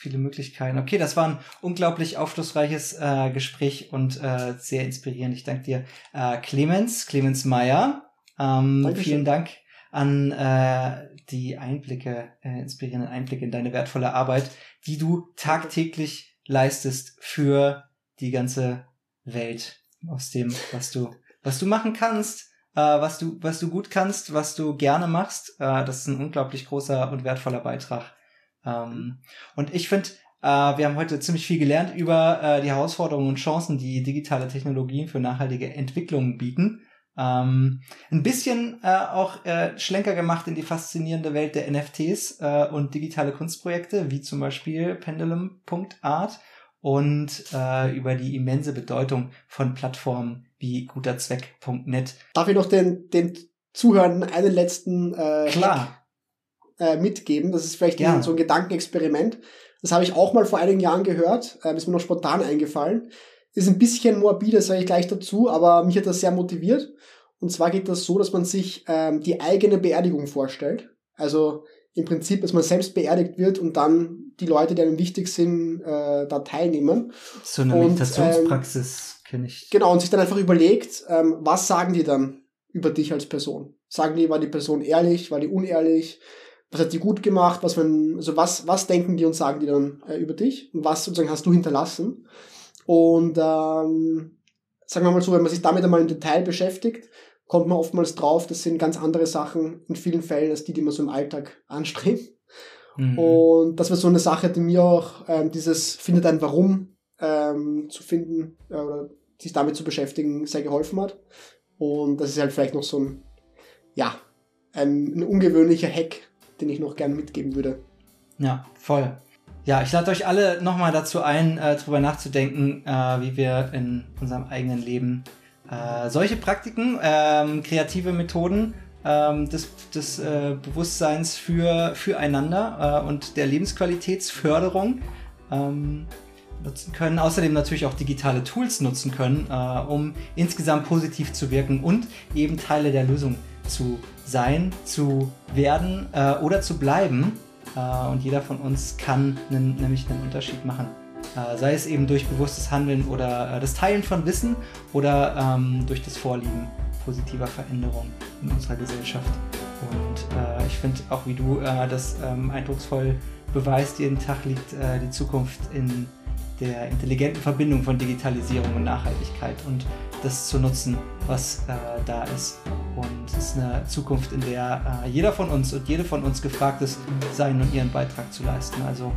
viele Möglichkeiten. Okay, das war ein unglaublich aufschlussreiches äh, Gespräch und äh, sehr inspirierend. Ich danke dir, äh, Clemens, Clemens Meyer. Ähm, Dankeschön. vielen Dank an äh, die Einblicke, äh, inspirierenden Einblicke in deine wertvolle Arbeit, die du tagtäglich leistest für die ganze Welt aus dem, was du, was du machen kannst, äh, was du, was du gut kannst, was du gerne machst. Äh, das ist ein unglaublich großer und wertvoller Beitrag. Ähm, und ich finde, äh, wir haben heute ziemlich viel gelernt über äh, die Herausforderungen und Chancen, die digitale Technologien für nachhaltige Entwicklungen bieten. Ähm, ein bisschen äh, auch äh, Schlenker gemacht in die faszinierende Welt der NFTs äh, und digitale Kunstprojekte, wie zum Beispiel Pendulum.art und äh, über die immense Bedeutung von Plattformen wie guterzweck.net. Darf ich noch den, den Zuhörern einen letzten äh, Klar, äh, mitgeben. Das ist vielleicht ein, so ein Gedankenexperiment. Das habe ich auch mal vor einigen Jahren gehört. Ähm, ist mir noch spontan eingefallen. Ist ein bisschen morbide, sage ich gleich dazu, aber mich hat das sehr motiviert. Und zwar geht das so, dass man sich ähm, die eigene Beerdigung vorstellt. Also im Prinzip, dass man selbst beerdigt wird und dann die Leute, die einem wichtig sind, äh, da teilnehmen. so eine Und, Meditationspraxis kenne ich. Genau, und sich dann einfach überlegt, ähm, was sagen die dann über dich als Person? Sagen die, war die Person ehrlich, war die unehrlich? Was hat die gut gemacht? Was, wenn, also was, was denken die und sagen die dann äh, über dich? Und was sozusagen hast du hinterlassen? Und ähm, sagen wir mal so, wenn man sich damit einmal im Detail beschäftigt, kommt man oftmals drauf, das sind ganz andere Sachen in vielen Fällen als die, die man so im Alltag anstrebt. Mhm. Und das war so eine Sache, die mir auch ähm, dieses Findet ein Warum ähm, zu finden äh, oder sich damit zu beschäftigen sehr geholfen hat. Und das ist halt vielleicht noch so ein, ja, ein, ein ungewöhnlicher Hack, den ich noch gern mitgeben würde. Ja, voll. Ja, ich lade euch alle nochmal dazu ein, äh, drüber nachzudenken, äh, wie wir in unserem eigenen Leben äh, solche Praktiken, ähm, kreative Methoden ähm, des, des äh, Bewusstseins für, füreinander äh, und der Lebensqualitätsförderung ähm, nutzen können. Außerdem natürlich auch digitale Tools nutzen können, äh, um insgesamt positiv zu wirken und eben Teile der Lösung zu sein, zu werden äh, oder zu bleiben. Äh, und jeder von uns kann nen, nämlich einen Unterschied machen. Äh, sei es eben durch bewusstes Handeln oder äh, das Teilen von Wissen oder ähm, durch das Vorlieben positiver Veränderungen in unserer Gesellschaft. Und ich finde auch, wie du das ähm, eindrucksvoll beweist, jeden Tag liegt äh, die Zukunft in der intelligenten Verbindung von Digitalisierung und Nachhaltigkeit und das zu nutzen, was äh, da ist. Und es ist eine Zukunft, in der äh, jeder von uns und jede von uns gefragt ist, seinen und ihren Beitrag zu leisten. Also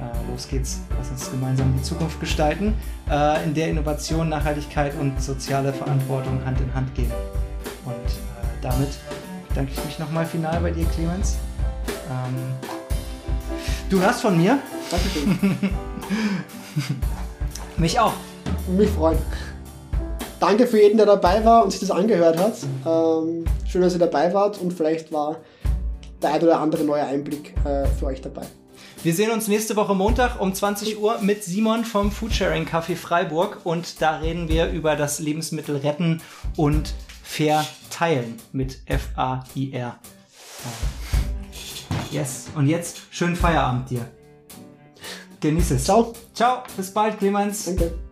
äh, los geht's, lass uns gemeinsam die Zukunft gestalten, äh, in der Innovation, Nachhaltigkeit und soziale Verantwortung Hand in Hand gehen. Und äh, damit bedanke ich mich nochmal final bei dir, Clemens. Ähm, du hörst von mir. Dankeschön. Mich auch. Mich freuen. Danke für jeden, der dabei war und sich das angehört hat. Ähm, schön, dass ihr dabei wart und vielleicht war der ein oder andere neue Einblick äh, für euch dabei. Wir sehen uns nächste Woche Montag um 20 Uhr mit Simon vom Foodsharing Café Freiburg und da reden wir über das Lebensmittel retten und fair teilen mit F-A-I-R. Yes. Und jetzt schönen Feierabend dir. Genieß es. Ciao. Ciao. Bis bald, Clemens. Danke.